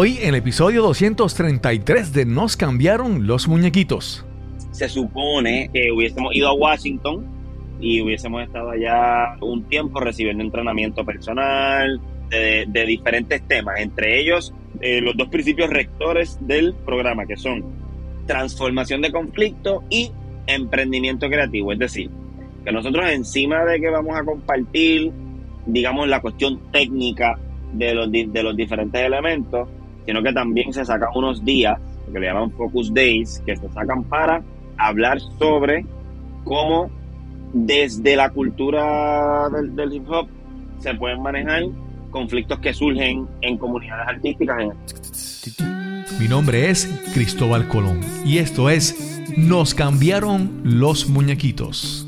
Hoy en el episodio 233 de Nos cambiaron los muñequitos. Se supone que hubiésemos ido a Washington y hubiésemos estado allá un tiempo recibiendo entrenamiento personal de, diferentes temas, entre ellos eh, los dos principios rectores del programa, que son transformación de conflicto y emprendimiento creativo. Es decir, que nosotros encima de que vamos a compartir, digamos, la cuestión técnica de los, de los diferentes elementos, sino que también se sacan unos días, que le llaman Focus Days, que se sacan para hablar sobre cómo desde la cultura del, hip hop se pueden manejar conflictos que surgen en comunidades artísticas. Mi nombre es Cristóbal Colón y esto es Nos cambiaron los muñequitos.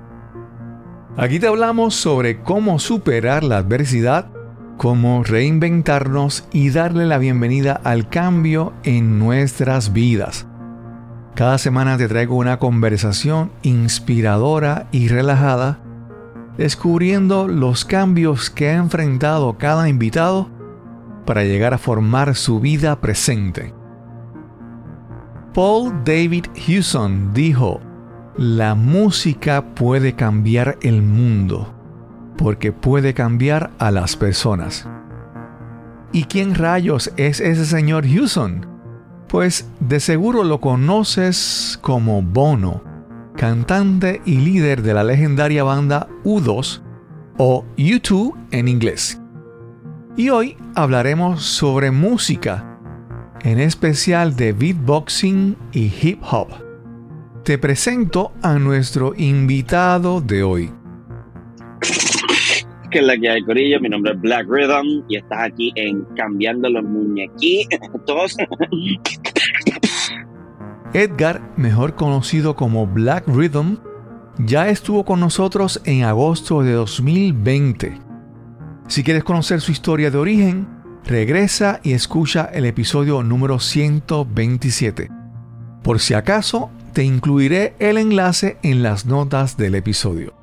Aquí te hablamos sobre cómo superar la adversidad, cómo reinventarnos y darle la bienvenida al cambio en nuestras vidas. Cada semana te traigo una conversación inspiradora y relajada, descubriendo los cambios que ha enfrentado cada invitado para llegar a formar su vida presente. Paul David Hewson dijo, la música puede cambiar el mundo, porque puede cambiar a las personas. ¿Y quién rayos es ese señor Hewson? Pues de seguro lo conoces como Bono, cantante y líder de la legendaria banda U2 o U2 en inglés. Y hoy hablaremos sobre música, en especial de beatboxing y hip hop te presento a nuestro invitado de hoy. Que es la que hay, Corillo. Mi nombre es Black Rhythm y estás aquí en Cambiando los Muñequitos. Edgar, mejor conocido como Black Rhythm, ya estuvo con nosotros en agosto de 2020. Si quieres conocer su historia de origen, regresa y escucha el episodio número 127. Por si acaso, te incluiré el enlace en las notas del episodio.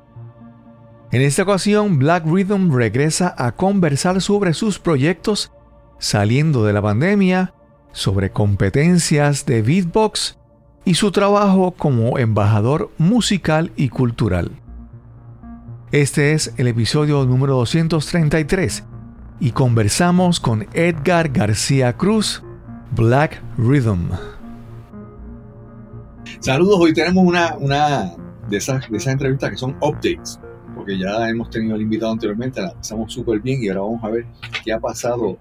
En esta ocasión, Black Rhythm regresa a conversar sobre sus proyectos saliendo de la pandemia, sobre competencias de beatbox y su trabajo como embajador musical y cultural. Este es el episodio número 233 y conversamos con Edgar García Cruz, Black Rhythm. Saludos, hoy tenemos una, una de, esas, de esas entrevistas que son updates, porque ya hemos tenido el invitado anteriormente, la pasamos súper bien y ahora vamos a ver qué ha pasado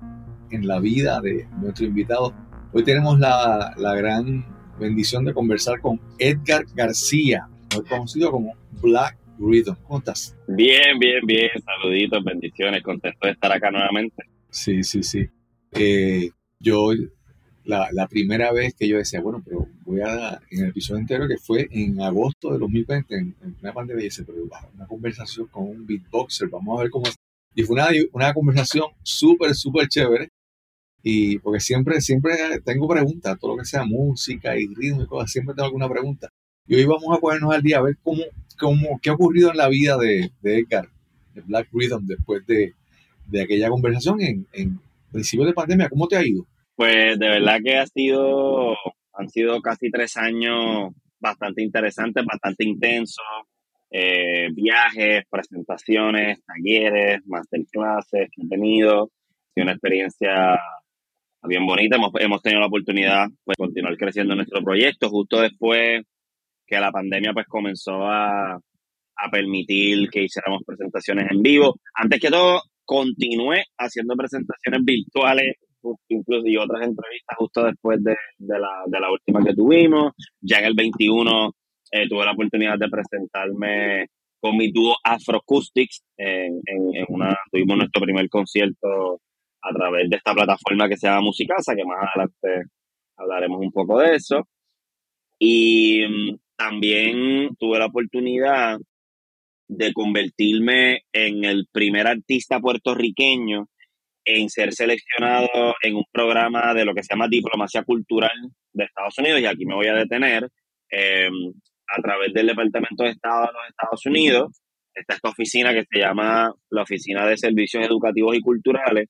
en la vida de nuestro invitado. Hoy tenemos la, la gran bendición de conversar con Edgar García, conocido como Black Rhythm. ¿Cómo estás? Bien, bien, bien. Saluditos, bendiciones. Contento de estar acá nuevamente. Sí, sí, sí. Eh, yo la, primera vez que yo decía, bueno, pero voy a, en el episodio entero que fue en agosto de 2020, en, en una pandemia, y dice, pero una conversación con un beatboxer, vamos a ver cómo es. Y fue una, una conversación súper, súper chévere. Y porque siempre, siempre tengo preguntas, todo lo que sea música y ritmo y cosas, siempre tengo alguna pregunta. Y hoy vamos a ponernos al día a ver cómo, cómo qué ha ocurrido en la vida de, de Edgar, de Black Rhythm, después de, de aquella conversación en, en principio de pandemia. ¿Cómo te ha ido? Pues de verdad que ha sido, han sido casi tres años bastante interesantes, bastante intensos. Eh, viajes, presentaciones, talleres, masterclasses que he tenido. Ha sido una experiencia bien bonita. Hemos, hemos tenido la oportunidad de pues, continuar creciendo nuestro proyecto justo después que la pandemia pues comenzó a, a permitir que hiciéramos presentaciones en vivo. Antes que todo, continué haciendo presentaciones virtuales incluso y otras entrevistas justo después de, la, de la última que tuvimos. Ya en el 21 eh, tuve la oportunidad de presentarme con mi dúo Afroacoustics. En, en, una, tuvimos nuestro primer concierto a través de esta plataforma que se llama Musicasa, que más adelante hablaremos un poco de eso. Y mm, también tuve la oportunidad de convertirme en el primer artista puertorriqueño en ser seleccionado en un programa de lo que se llama Diplomacia Cultural de Estados Unidos, y aquí me voy a detener, em, a través del Departamento de Estado de los Estados Unidos, está esta oficina que se llama la Oficina de Servicios Educativos y Culturales,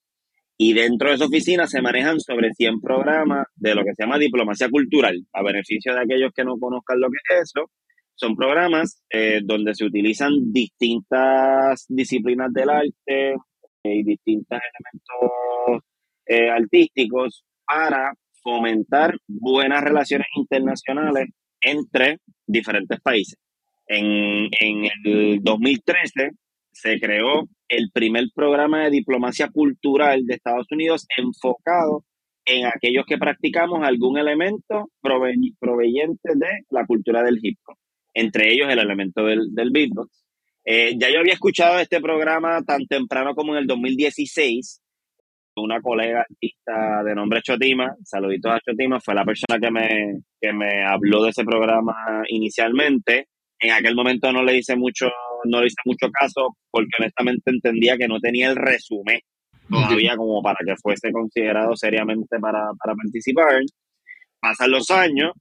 y dentro de esa oficina se manejan sobre 100 programas de lo que se llama diplomacia cultural, a beneficio de aquellos que no conozcan lo que es eso. Son programas eh, donde se utilizan distintas disciplinas del arte eh, y distintos elementos eh, artísticos para fomentar buenas relaciones internacionales entre diferentes países. En, en el 2013 se creó el primer programa de diplomacia cultural de Estados Unidos enfocado en aquellos que practicamos algún elemento proveniente de la cultura del hip hop, entre ellos el elemento del, del beatbox. Eh, ya yo había escuchado este programa tan temprano como en el 2016. Una colega artista de nombre Chotima, saluditos a Chotima, fue la persona que me, que me habló de ese programa inicialmente. En aquel momento no le hice mucho no hice mucho caso porque honestamente entendía que no tenía el resumen todavía como para que fuese considerado seriamente para, participar. Pasan los años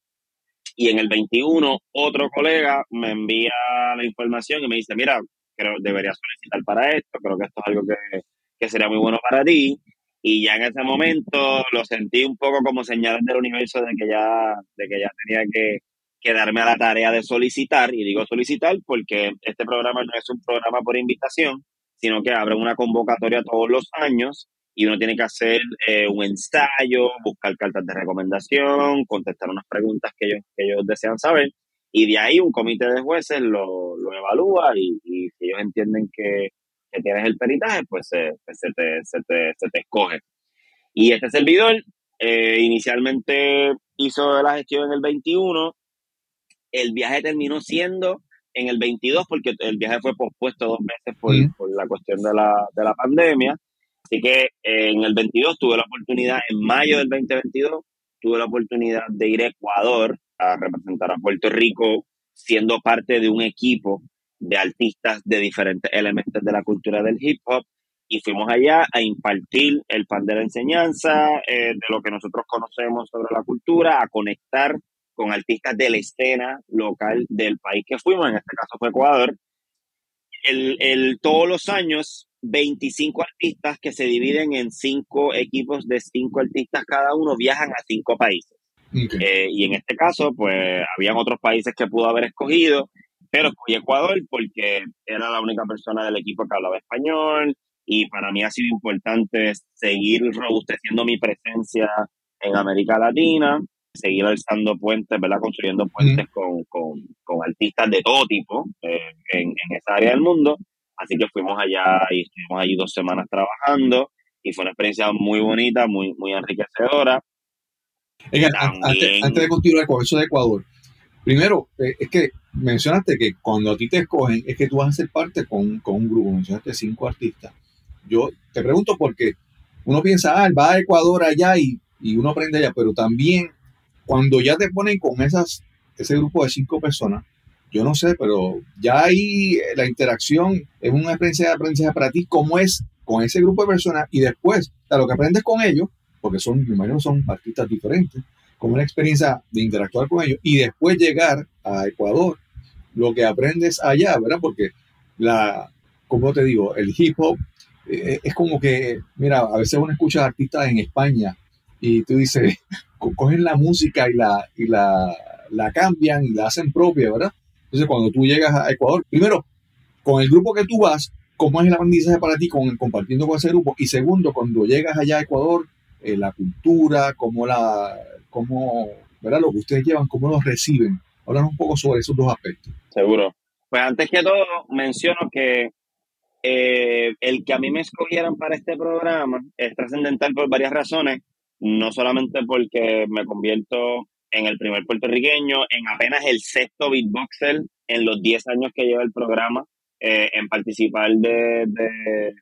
y en el 21 otro colega me envía la información y me dice, mira, creo deberías solicitar para esto, creo que esto es algo que, que sería muy bueno para ti. Y ya en ese momento lo sentí un poco como señales del universo de que ya, de que ya tenía que, quedarme a la tarea de solicitar, y digo solicitar porque este programa no es un programa por invitación, sino que abre una convocatoria todos los años y uno tiene que hacer eh, un ensayo, buscar cartas de recomendación, contestar unas preguntas que ellos, que ellos desean saber, y de ahí un comité de jueces lo, lo evalúa y, si ellos entienden que, que, tienes el peritaje, pues se, pues se, te, se, te, se te escoge. Y este servidor eh, inicialmente hizo la gestión en el 21 el viaje terminó siendo en el 22 porque el viaje fue pospuesto dos veces por, la cuestión de la, de la pandemia. Así que eh, en el 22 tuve la oportunidad, en mayo del 2022, tuve la oportunidad de ir a Ecuador a representar a Puerto Rico siendo parte de un equipo de artistas de diferentes elementos de la cultura del hip hop y fuimos allá a impartir el pan de la enseñanza, eh, de lo que nosotros conocemos sobre la cultura, a conectar con artistas de la escena local del país que fuimos, en este caso fue Ecuador. El, el, todos los años, 25 artistas que se dividen en cinco equipos de cinco artistas cada uno viajan a cinco países. Eh, y en este caso, pues, habían otros países que pudo haber escogido, pero escogí Ecuador porque era la única persona del equipo que hablaba español y para mí ha sido importante seguir robusteciendo mi presencia en América Latina seguir alzando puentes, ¿verdad? Construyendo puentes con, con, con, artistas de todo tipo eh, en, en, esa área del mundo. Así que fuimos allá y estuvimos allí dos semanas trabajando y fue una experiencia muy bonita, muy, muy enriquecedora. antes, de continuar con eso de Ecuador, primero, eh, es que mencionaste que cuando a ti te escogen es que tú vas a ser parte con, con un grupo, mencionaste cinco artistas. Yo te pregunto porque uno piensa, ah, va a Ecuador allá y, y uno aprende allá, pero también cuando ya te ponen con esas, ese grupo de cinco personas, yo no sé, pero ya ahí la interacción es una experiencia de aprendizaje para ti, cómo es con ese grupo de personas y después, lo que aprendes con ellos, porque son, mi imagino, son artistas diferentes, como una experiencia de interactuar con ellos y después llegar a Ecuador, lo que aprendes allá, ¿verdad? Porque la, como te digo, el hip hop eh, es como que, mira, a veces uno escucha artistas en España y tú dices, cogen la música y la, y la, la cambian y la hacen propia, ¿verdad? Entonces, cuando tú llegas a Ecuador, primero, con el grupo que tú vas, ¿cómo es el aprendizaje para ti con, compartiendo con ese grupo? Y segundo, cuando llegas allá a Ecuador, eh, la cultura, cómo la, cómo, ¿verdad? Lo que ustedes llevan, cómo lo reciben. Háblanos un poco sobre esos dos aspectos. Seguro. Pues antes que todo, menciono que eh, el que a mí me escogieran para este programa es trascendental por varias razones no solamente porque me convierto en el primer puertorriqueño, en apenas el sexto beatboxer en los 10 años que lleva el programa, eh, en participar de,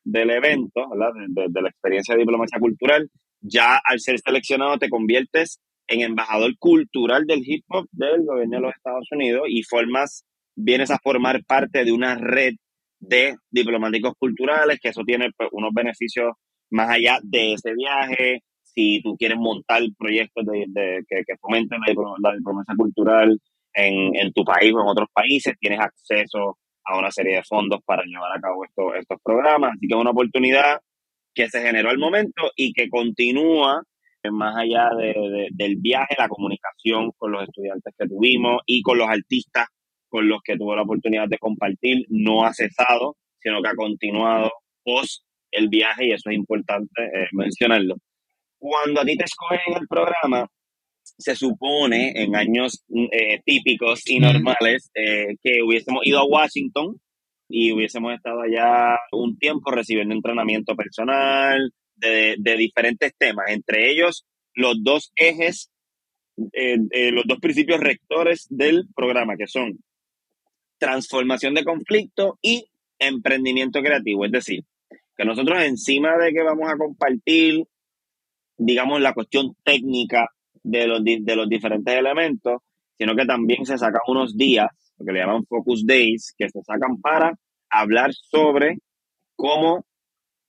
del evento, De, de, la experiencia de diplomacia cultural, ya al ser seleccionado te conviertes en embajador cultural del hip hop del gobierno de los Estados Unidos y formas, vienes a formar parte de una red de diplomáticos culturales, que eso tiene pues, unos beneficios más allá de ese viaje, si tú quieres montar proyectos de, que, que, fomenten la, diplomacia cultural en, en, tu país o en otros países, tienes acceso a una serie de fondos para llevar a cabo estos, estos programas. Así que es una oportunidad que se generó al momento y que continúa más allá de, del viaje, la comunicación con los estudiantes que tuvimos y con los artistas con los que tuve la oportunidad de compartir, no ha cesado, sino que ha continuado post el viaje y eso es importante eh, mencionarlo. Cuando a ti te escogen en el programa, se supone en años eh, típicos y normales eh, que hubiésemos ido a Washington y hubiésemos estado allá un tiempo recibiendo entrenamiento personal de, de diferentes temas, entre ellos los dos ejes, los dos principios rectores del programa, que son transformación de conflicto y emprendimiento creativo. Es decir, que nosotros encima de que vamos a compartir, digamos, la cuestión técnica de los, de los diferentes elementos, sino que también se sacan unos días, lo que le llaman Focus Days, que se sacan para hablar sobre cómo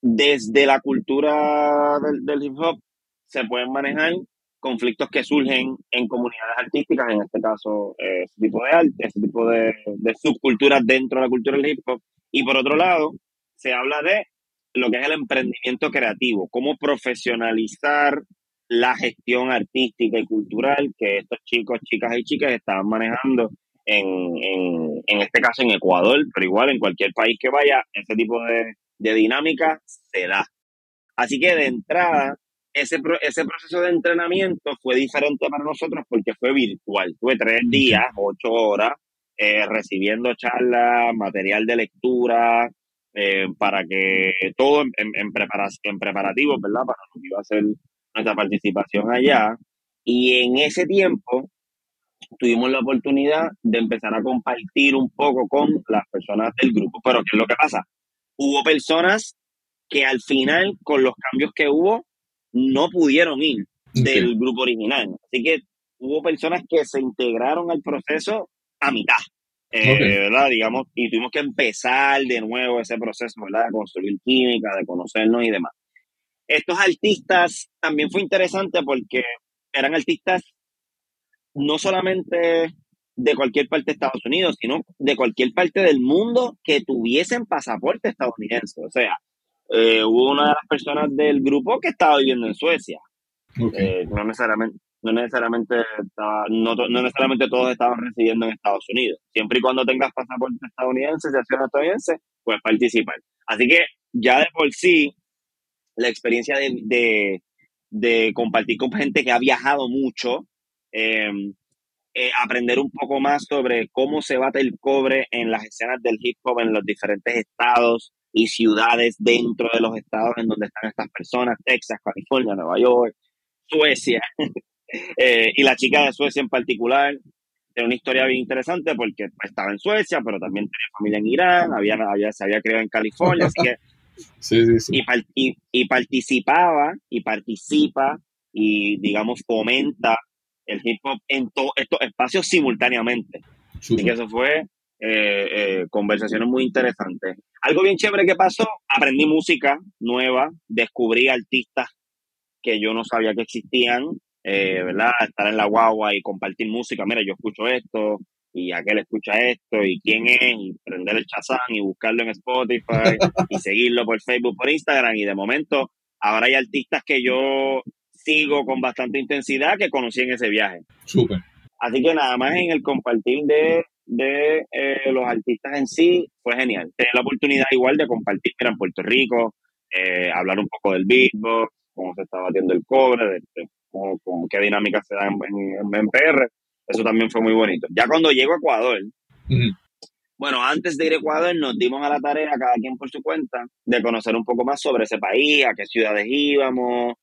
desde la cultura del, hip hop se pueden manejar conflictos que surgen en comunidades artísticas, en este caso eh, ese tipo de arte, ese tipo de, subculturas dentro de la cultura del hip hop. Y por otro lado, se habla de lo que es el emprendimiento creativo, cómo profesionalizar la gestión artística y cultural que estos chicos, chicas y chicas estaban manejando en, en, este caso en Ecuador, pero igual en cualquier país que vaya, ese tipo de, de dinámica se da. Así que de entrada, ese, ese proceso de entrenamiento fue diferente para nosotros porque fue virtual. Tuve tres días, ocho horas, eh, recibiendo charlas, material de lectura, eh, para que todo en, en, en, preparativo, ¿verdad? Para lo que iba a ser nuestra participación allá. Y en ese tiempo tuvimos la oportunidad de empezar a compartir un poco con las personas del grupo. Pero ¿qué es lo que pasa? Hubo personas que al final, con los cambios que hubo, no pudieron ir del grupo original. Así que hubo personas que se integraron al proceso a mitad, eh, ¿verdad? Digamos, y tuvimos que empezar de nuevo ese proceso, ¿verdad? De construir química, de conocernos y demás. Estos artistas también fue interesante porque eran artistas no solamente de cualquier parte de Estados Unidos, sino de cualquier parte del mundo que tuviesen pasaporte estadounidense. O sea, eh, hubo una de las personas del grupo que estaba viviendo en Suecia. Eh, no necesariamente, no necesariamente, no, necesariamente todos estaban residiendo en Estados Unidos. Siempre y cuando tengas pasaporte estadounidense, si estadounidense, puedes participar. Así que ya de por sí, la experiencia de, de, compartir con gente que ha viajado mucho, em, eh, aprender un poco más sobre cómo se bate el cobre en las escenas del hip hop en los diferentes estados, y ciudades dentro de los estados en donde están estas personas, Texas, California, Nueva York, Suecia, eh, y la chica de Suecia en particular, tiene una historia bien interesante porque estaba en Suecia, pero también tenía familia en Irán, había, se había criado en California, así que... Sí, sí, sí. Y, y, participaba y participa y, digamos, fomenta el hip hop en todos estos espacios simultáneamente. Así que eso fue eh, eh, conversaciones muy interesantes. Algo bien chévere que pasó, aprendí música nueva, descubrí artistas que yo no sabía que existían, eh, ¿verdad? Estar en la guagua y compartir música, mira, yo escucho esto, y aquel escucha esto, y quién es, y prender el chazán y buscarlo en Spotify, y seguirlo por Facebook, por Instagram, y de momento ahora hay artistas que yo sigo con bastante intensidad que conocí en ese viaje. Súper. Así que nada más en el compartir de de eh, los artistas en sí fue genial. Tener la oportunidad igual de compartir en Puerto Rico, eh, hablar un poco del beatbox, cómo se está batiendo el cobre, de, cómo, qué dinámica se da en, en, PR. Eso también fue muy bonito. Ya cuando llego a Ecuador, bueno, antes de ir a Ecuador nos dimos a la tarea, cada quien por su cuenta, de conocer un poco más sobre ese país, a qué ciudades íbamos.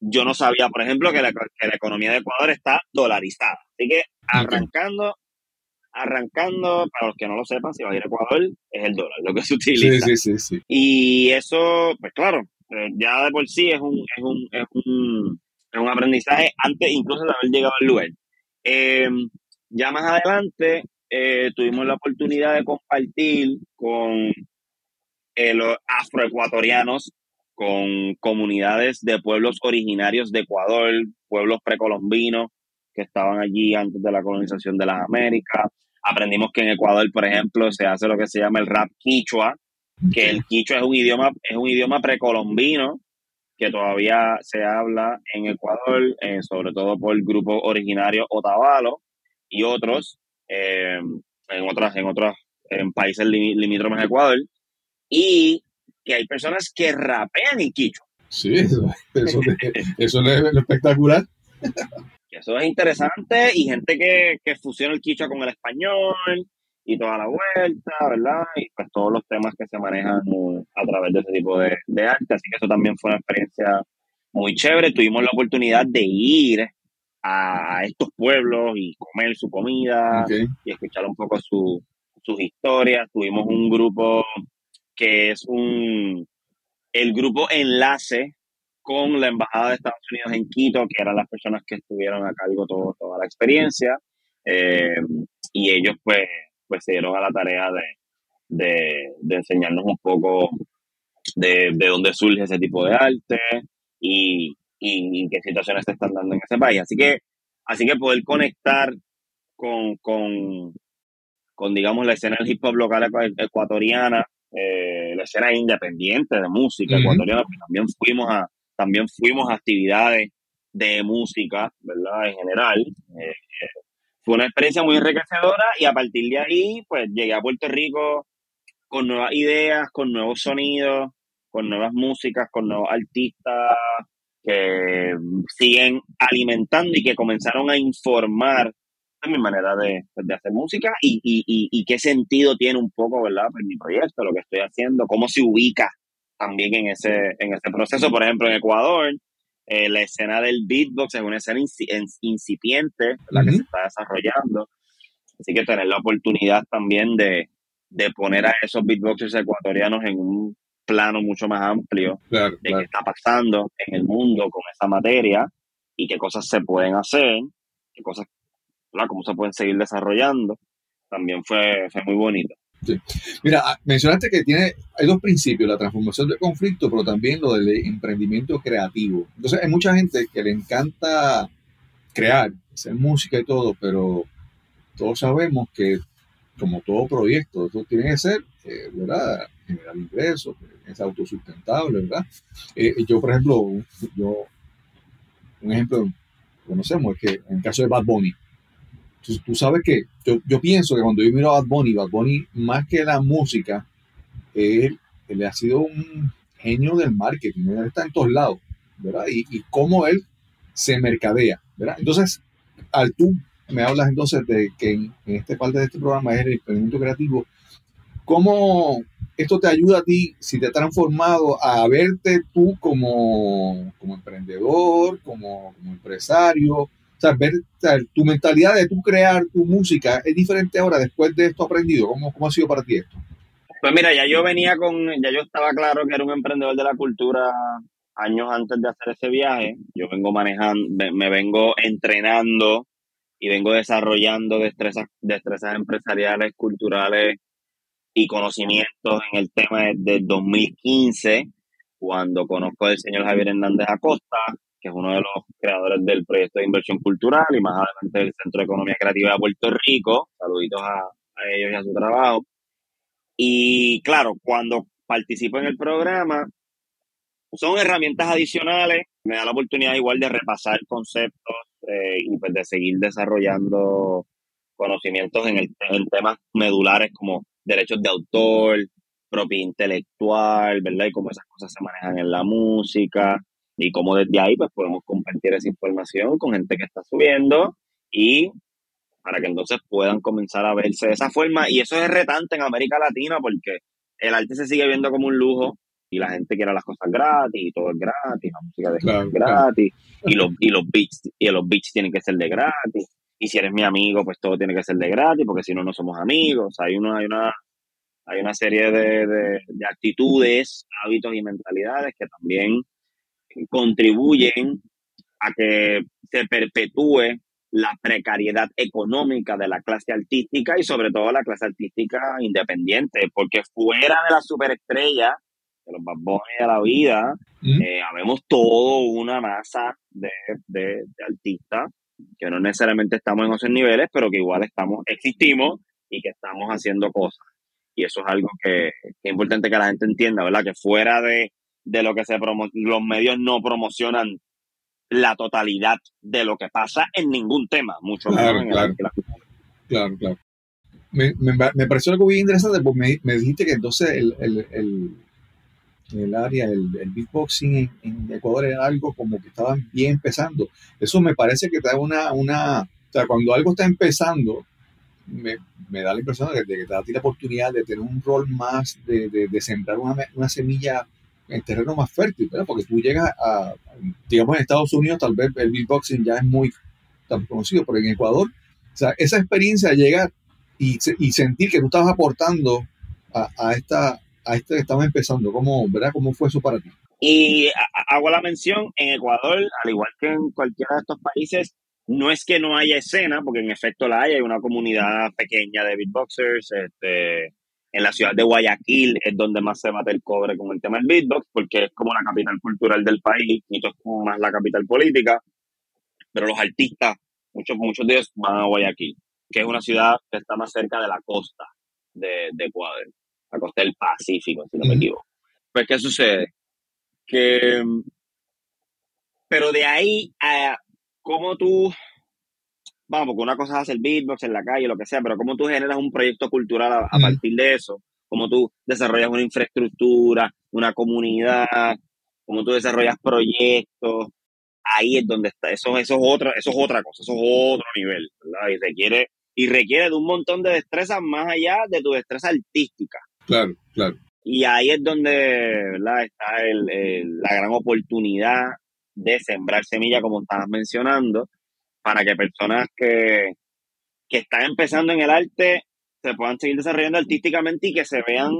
Yo no sabía, por ejemplo, que la, que la economía de Ecuador está dolarizada. Así que arrancando arrancando, para los que no lo sepan, si va a ir a Ecuador, es el dólar, lo que se utiliza. Sí, sí, sí, sí. Y eso, pues claro, eh, ya de por sí es un, es un, es un, es un aprendizaje antes incluso de haber llegado al lugar. Eh, ya más adelante eh, tuvimos la oportunidad de compartir con eh, los afroecuatorianos, con comunidades de pueblos originarios de Ecuador, pueblos precolombinos que estaban allí antes de la colonización de las Américas. Aprendimos que en Ecuador, por ejemplo, se hace lo que se llama el rap quichua, que el quichua es un idioma, es un idioma precolombino que todavía se habla en Ecuador, eh, sobre todo por grupos originarios otavalo y otros eh, en otras en otros en países limítrofes a Ecuador y que hay personas que rapean en quichua. Sí, eso, eso, eso es lo espectacular. Eso es interesante y gente que, que fusiona el quichua con el español y toda la vuelta, ¿verdad? Y pues todos los temas que se manejan a través de ese tipo de, de arte. Así que eso también fue una experiencia muy chévere. Tuvimos la oportunidad de ir a estos pueblos y comer su comida y escuchar un poco su- sus historias. Tuvimos un grupo que es un el grupo enlace con la Embajada de Estados Unidos en Quito, que eran las personas que estuvieron a cargo todo, toda la experiencia. Eh, y ellos pues, pues se dieron a la tarea de, de, de enseñarnos un poco de, de dónde surge ese tipo de arte y, y, y qué situaciones se están dando en ese país. Así que, así que poder conectar con, con, con digamos, la escena del hip hop local ecua- ecuatoriana, eh, la escena independiente de música ecuatoriana, pues también fuimos a, también fuimos a actividades de música, ¿verdad? En general. Eh, fue una experiencia muy enriquecedora y a partir de ahí, pues llegué a Puerto Rico con nuevas ideas, con nuevos sonidos, con nuevas músicas, con nuevos artistas que siguen alimentando y que comenzaron a informar mi manera de, pues, de hacer música y, y, y, y qué sentido tiene un poco, ¿verdad? Pues mi proyecto, lo que estoy haciendo, cómo se ubica también en ese, en ese proceso. Por ejemplo, en Ecuador, eh, la escena del beatbox es una escena inci- en- incipiente, ¿verdad? Que se está desarrollando. Así que tener la oportunidad también de, de poner a esos beatboxers ecuatorianos en un plano mucho más amplio Claro, de qué claro. está pasando en el mundo con esa materia y qué cosas se pueden hacer, qué cosas, ¿verdad? cómo se pueden seguir desarrollando, también fue, fue muy bonito. Mira, ah, mencionaste que tiene, hay dos principios, la transformación del conflicto, pero también lo del emprendimiento creativo. Entonces, hay mucha gente que le encanta crear, hacer música y todo, pero todos sabemos que, como todo proyecto, eso tiene que ser, eh, ¿verdad? Generar ingresos, ser autosustentable, ¿verdad? Eh, yo, por ejemplo, yo, un ejemplo que conocemos es que en el caso de Bad Bunny, tú, sabes que yo, yo pienso que cuando yo miro a Bad Bunny, Bad Bunny, más que la música, él, él ha sido un genio del marketing, él está en todos lados, ¿verdad? Y, y cómo él se mercadea, ¿verdad? Entonces, al tú me hablas entonces de que en, en este parte de este programa es el emprendimiento creativo, ¿cómo esto te ayuda a ti, si te ha transformado a verte tú como, como emprendedor, como empresario? O sea, ver tu mentalidad de tú crear tu música es diferente ahora después de esto aprendido. ¿Cómo, cómo ha sido para ti esto? Pues mira, ya yo venía con, ya yo estaba claro que era un emprendedor de la cultura años antes de hacer ese viaje. Yo vengo manejando, me, vengo entrenando y vengo desarrollando destrezas, destrezas empresariales, culturales y conocimientos en el tema desde el 2015, cuando conozco al señor Javier Hernández Acosta, que es uno de los creadores del proyecto de inversión cultural y más adelante del Centro de Economía Creativa de Puerto Rico. Saluditos a, ellos y a su trabajo. Y claro, cuando participo en el programa, son herramientas adicionales, me da la oportunidad igual de repasar conceptos eh, y pues de seguir desarrollando conocimientos en, el, en temas medulares como derechos de autor, propiedad intelectual, ¿verdad? Y cómo esas cosas se manejan en la música y cómo desde ahí pues podemos compartir esa información con gente que está subiendo y para que entonces puedan comenzar a verse de esa forma. Y eso es retante en América Latina porque el arte se sigue viendo como un lujo y la gente quiere las cosas gratis y todo es gratis, la música de Claro, es gratis y los, y los beats y los beats tienen que ser de gratis y si eres mi amigo, pues todo tiene que ser de gratis, porque si no, no somos amigos. Hay una, hay una, hay una serie de, de, de actitudes, hábitos y mentalidades que también contribuyen a que se perpetúe la precariedad económica de la clase artística y sobre todo la clase artística independiente, porque fuera de la superestrella, de los Bad de la vida, Mm. eh, habemos todo una masa de, de- de artistas que no necesariamente estamos en esos niveles, pero que igual estamos, existimos y que estamos haciendo cosas. Y eso es algo que, que es importante que la gente entienda, ¿verdad? Que fuera de, de lo que se promo los medios no promocionan la totalidad de lo que pasa en ningún tema, mucho Claro, menos en el claro. Claro, claro. Me, me, me pareció algo muy interesante porque me, me dijiste que entonces el, el, el, el área, el, el beatboxing en, en Ecuador era algo como que estaban bien empezando. Eso me parece que da una, una, o sea, cuando algo está empezando, me, me da la impresión de, que te da a ti la oportunidad de tener un rol más, de, de, de sembrar una, una semilla en terreno más fértil, ¿verdad? Porque tú llegas a, digamos en Estados Unidos, tal vez el beatboxing ya es muy tan conocido, pero en Ecuador, esa experiencia de llegar y, se- y sentir que tú estabas aportando a, a esta a este que estaba empezando, ¿cómo, ¿verdad? ¿Cómo fue eso para ti? Y hago la mención, en Ecuador, al igual que en cualquiera de estos países, no es que no haya escena, porque en efecto la hay, hay una comunidad pequeña de beatboxers, este, en la ciudad de Guayaquil es donde más se bate el cobre con el tema del beatbox, porque es como la capital cultural del país, Quito es como más la capital política, pero los artistas, muchos, muchos de ellos van a Guayaquil, que es una ciudad que está más cerca de la costa de, de Ecuador, la costa del Pacífico, si no me equivoco. Pues, ¿qué sucede? que pero de ahí a cómo tú vamos porque una cosa es hacer beatbox en la calle lo que sea pero cómo tú generas un proyecto cultural a, partir de eso cómo tú desarrollas una infraestructura una comunidad cómo tú desarrollas proyectos ahí es donde está eso eso es otra eso es otra cosa eso es otro nivel ¿verdad? y requiere y requiere de un montón de destrezas más allá de tu destreza artística Claro, claro. y ahí es donde ¿verdad? está el- el- la gran oportunidad de sembrar semilla, como estabas mencionando, para que personas que, que están empezando en el arte se puedan seguir desarrollando artísticamente y que se vean,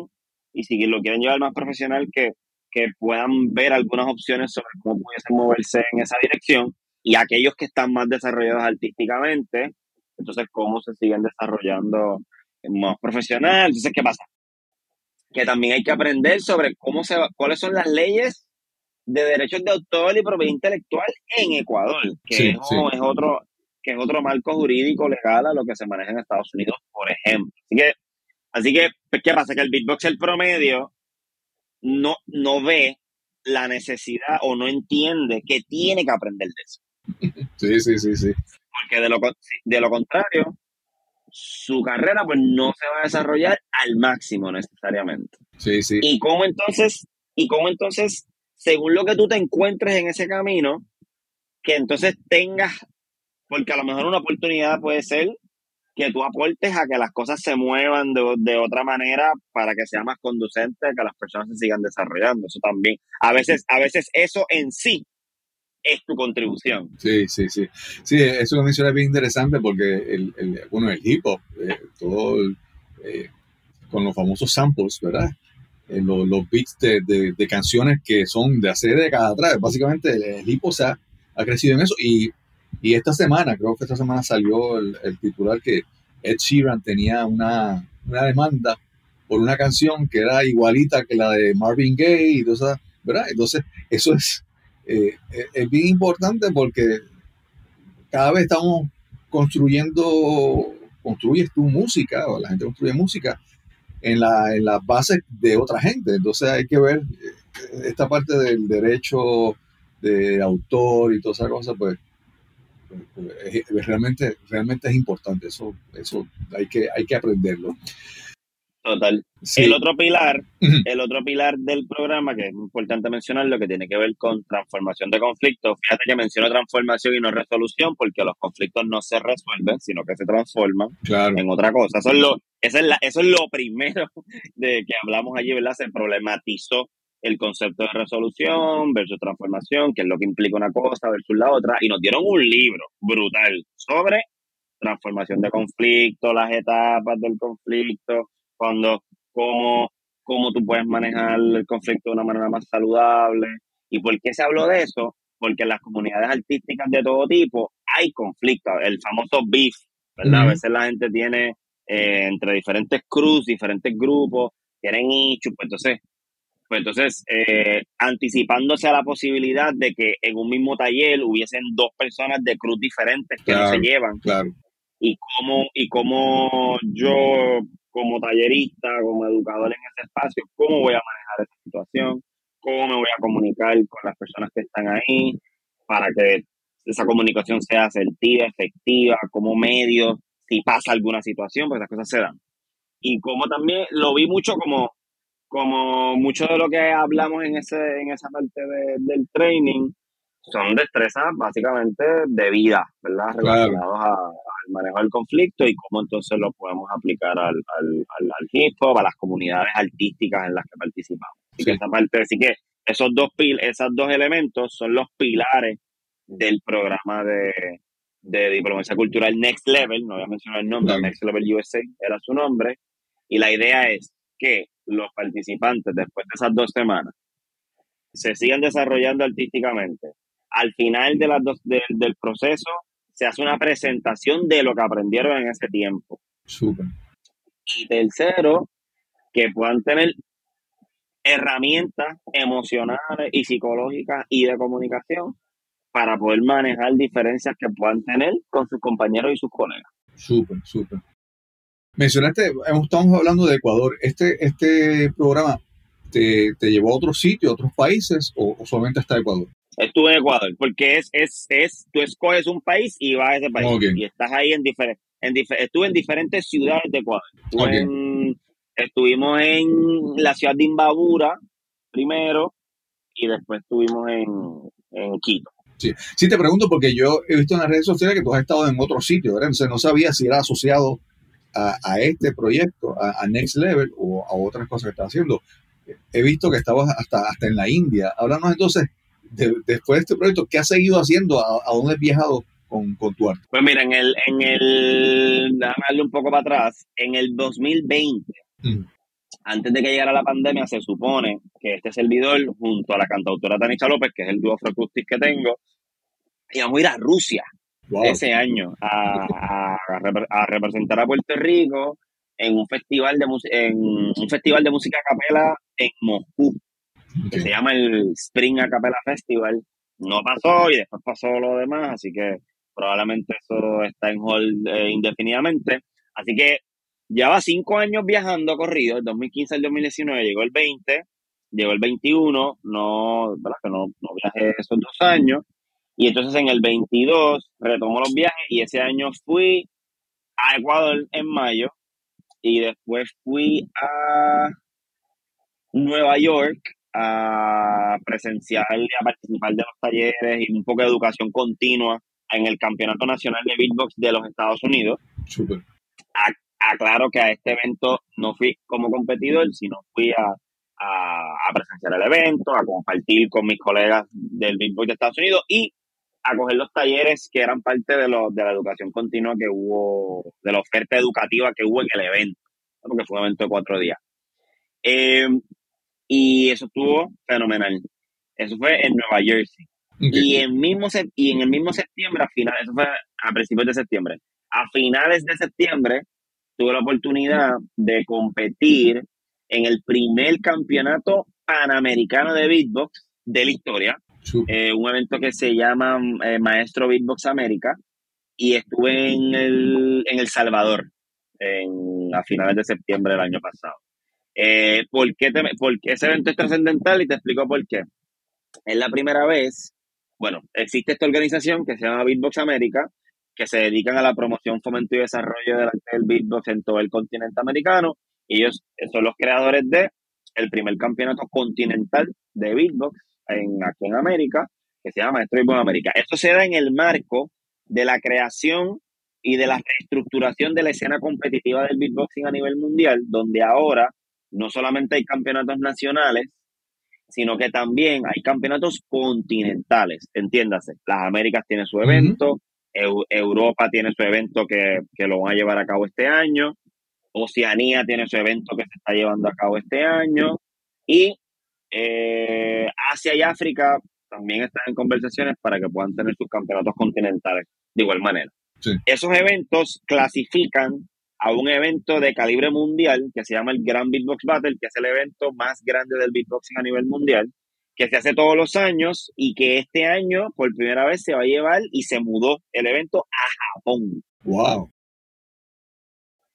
y si lo quieren llevar más profesional, que, que puedan ver algunas opciones sobre cómo pudiesen moverse en esa dirección. Y aquellos que están más desarrollados artísticamente, entonces cómo se siguen desarrollando más profesional. Entonces, ¿qué pasa? que también hay que aprender sobre cómo se va- cuáles son las leyes de derechos de autor y propiedad intelectual en Ecuador, que Sí, es, sí. es otro que es otro marco jurídico legal a lo que se maneja en Estados Unidos, por ejemplo. Así que, así que pues, ¿qué pasa? Que el beatboxer promedio no, no ve la necesidad o no entiende que tiene que aprender de eso. Sí, sí, sí, sí. Porque de lo, de lo contrario, su carrera pues no se va a desarrollar al máximo necesariamente. Sí, sí. Y cómo entonces, y cómo entonces, según lo que tú te encuentres en ese camino, que entonces tengas, porque a lo mejor una oportunidad puede ser que tú aportes a que las cosas se muevan de, de otra manera para que sea más conducente, que las personas se sigan desarrollando. Eso también. A veces, a veces eso en sí es tu contribución. Sí, sí, sí. Sí, eso que mencionas es bien interesante porque el, el- bueno, el hip hop, eh, todo eh, con los famosos samples, ¿verdad? Eh, los, beats de, canciones que son de hace décadas atrás. Básicamente el, el hip hop se ha, ha crecido en eso y, esta semana, creo que esta semana salió el, titular que Ed Sheeran tenía una, una demanda por una canción que era igualita que la de Marvin Gaye y todo eso, ¿verdad? Entonces, eso es, eh, es- es bien importante porque cada vez estamos construyendo, construyes tu música, o la gente construye música en, la, en las bases de otra gente. Entonces hay que ver eh, esta parte del derecho de autor y toda esa cosa, pues, pues, es- es realmente, realmente es importante. Eso, eso hay que, hay que aprenderlo. Total. Sí. El otro pilar, el otro pilar del programa, que es importante mencionar, lo que tiene que ver con transformación de conflictos. Fíjate que menciono transformación y no resolución, porque los conflictos no se resuelven, sino que se transforman Claro, en otra cosa. Eso es lo, eso es la- eso es lo primero de que hablamos allí, ¿verdad? Se problematizó el concepto de resolución versus transformación, que es lo que implica una cosa versus la otra, y nos dieron un libro brutal sobre transformación de conflicto, las etapas del conflicto, cuando, cómo, cómo tú puedes manejar el conflicto de una manera más saludable. ¿Y por qué se habló de eso? Porque en las comunidades artísticas de todo tipo hay conflicto, el famoso beef, ¿verdad? A veces la gente tiene eh, entre diferentes crews, diferentes grupos, tienen issues, pues entonces, pues entonces eh, anticipándose a la posibilidad de que en un mismo taller hubiesen dos personas de crews diferentes que no se llevan Claro. y cómo, y cómo yo como tallerista, como educador en ese espacio, cómo voy a manejar esa situación, cómo me voy a comunicar con las personas que están ahí para que esa comunicación sea asertiva, efectiva, como medio, si pasa alguna situación, pues esas cosas se dan. Y como también lo vi mucho como, como mucho de lo que hablamos en, ese, en esa parte de- del training, son destrezas básicamente de vida, ¿verdad? Claro. Relacionados a- al manejo del conflicto y cómo entonces lo podemos aplicar al, al, al, al hip hop, a las comunidades artísticas en las que participamos. Así que esa parte, así que esos dos pil, esos dos elementos son los pilares del programa de, de diplomacia cultural Next Level, no voy a mencionar el nombre, Claro. Next Level USA era su nombre, y la idea es que los participantes después de esas dos semanas se sigan desarrollando artísticamente. Al final de las dos, del- del proceso se hace una presentación de lo que aprendieron en ese tiempo. Súper. Y tercero, que puedan tener herramientas emocionales y psicológicas y de comunicación para poder manejar diferencias que puedan tener con sus compañeros y sus colegas. Súper, súper. Mencionaste, estamos hablando de Ecuador. ¿Este, este programa te, te llevó a otros sitios, a otros países o, o solamente hasta Ecuador? Estuve en Ecuador, porque es, es, es, tú escoges un país y vas a ese país. Y estás ahí en diferentes, en dife- estuve en diferentes ciudades de Ecuador. Estuve Ok. en- estuvimos en la ciudad de Imbabura primero y después estuvimos en, en Quito. Sí, te pregunto porque yo he visto en las redes sociales que tú has estado en otros sitios, ¿verdad? Entonces no sabía si era asociado a, a este proyecto, a, a Next Level o a otras cosas que estás haciendo. He visto que estabas hasta, hasta en la India. Háblanos entonces, de- después de este proyecto, ¿qué has seguido haciendo? ¿A, a dónde has viajado con, con tu arte? Pues mira, en el, en el, déjame darle un poco para atrás, en el 2020, Mm. antes de que llegara la pandemia, se supone que este servidor, junto a la cantautora Tanisha López, que es el dúo Afroacústic que tengo, íbamos a ir a Rusia Wow. ese año a, a, a repre- a representar a Puerto Rico en un festival de en un festival de música a capela en Moscú que se llama el Spring a Capella Festival. No pasó y después pasó lo demás así que probablemente eso está en hold eh, indefinidamente. Así que lleva cinco años viajando corrido el 2015 al 2019 llegó el 20 llegó el 21 no verdad que no, no viajé esos dos años. Y entonces en el 22 retomó los viajes y ese año fui a Ecuador en mayo y después fui a Nueva York a presenciar y a participar de los talleres y un poco de educación continua en el Campeonato Nacional de Beatbox de los Estados Unidos. Súper. Aclaro que a este evento no fui como competidor, sino fui a, a, a presenciar el evento, a compartir con mis colegas del Beatbox de Estados Unidos y a coger los talleres que eran parte de, lo, de la educación continua que hubo, de la oferta educativa que hubo en el evento, porque fue un evento de cuatro días. Eh, y eso estuvo fenomenal. Eso fue en Nueva Jersey. Y en, mismo, y en el mismo septiembre, a finales, eso fue a principios de septiembre, a finales de septiembre tuve la oportunidad de competir en el primer campeonato panamericano de beatbox de la historia, eh, un evento que se llama eh, Maestro Beatbox América, y estuve en el, en el Salvador en, a finales de septiembre del año pasado. Eh, ¿por, qué te- por qué ese evento es trascendental? Y te explico por qué. Es la primera vez, bueno, existe esta organización que se llama Beatbox América, que se dedican a la promoción, fomento y desarrollo del arte del beatbox en todo el continente americano. Ellos son los creadores de el primer campeonato continental de beatbox en, aquí en América, que se llama Maestro Beatbox América. Esto se da en el marco de la creación y de la reestructuración de la escena competitiva del beatboxing a nivel mundial, donde ahora no solamente hay campeonatos nacionales, sino que también hay campeonatos continentales, entiéndase. Las Américas tienen su evento, Eu- Europa tiene su evento que, que lo van a llevar a cabo este año. Oceanía tiene su evento que se está llevando a cabo este año. Y eh, Asia y África también están en conversaciones para que puedan tener sus campeonatos continentales de igual manera. Sí. Esos eventos clasifican a un evento de calibre mundial que se llama el Grand Beatbox Battle, que es el evento más grande del beatboxing a nivel mundial, que se hace todos los años y que este año por primera vez se va a llevar y se mudó el evento a Japón. Wow.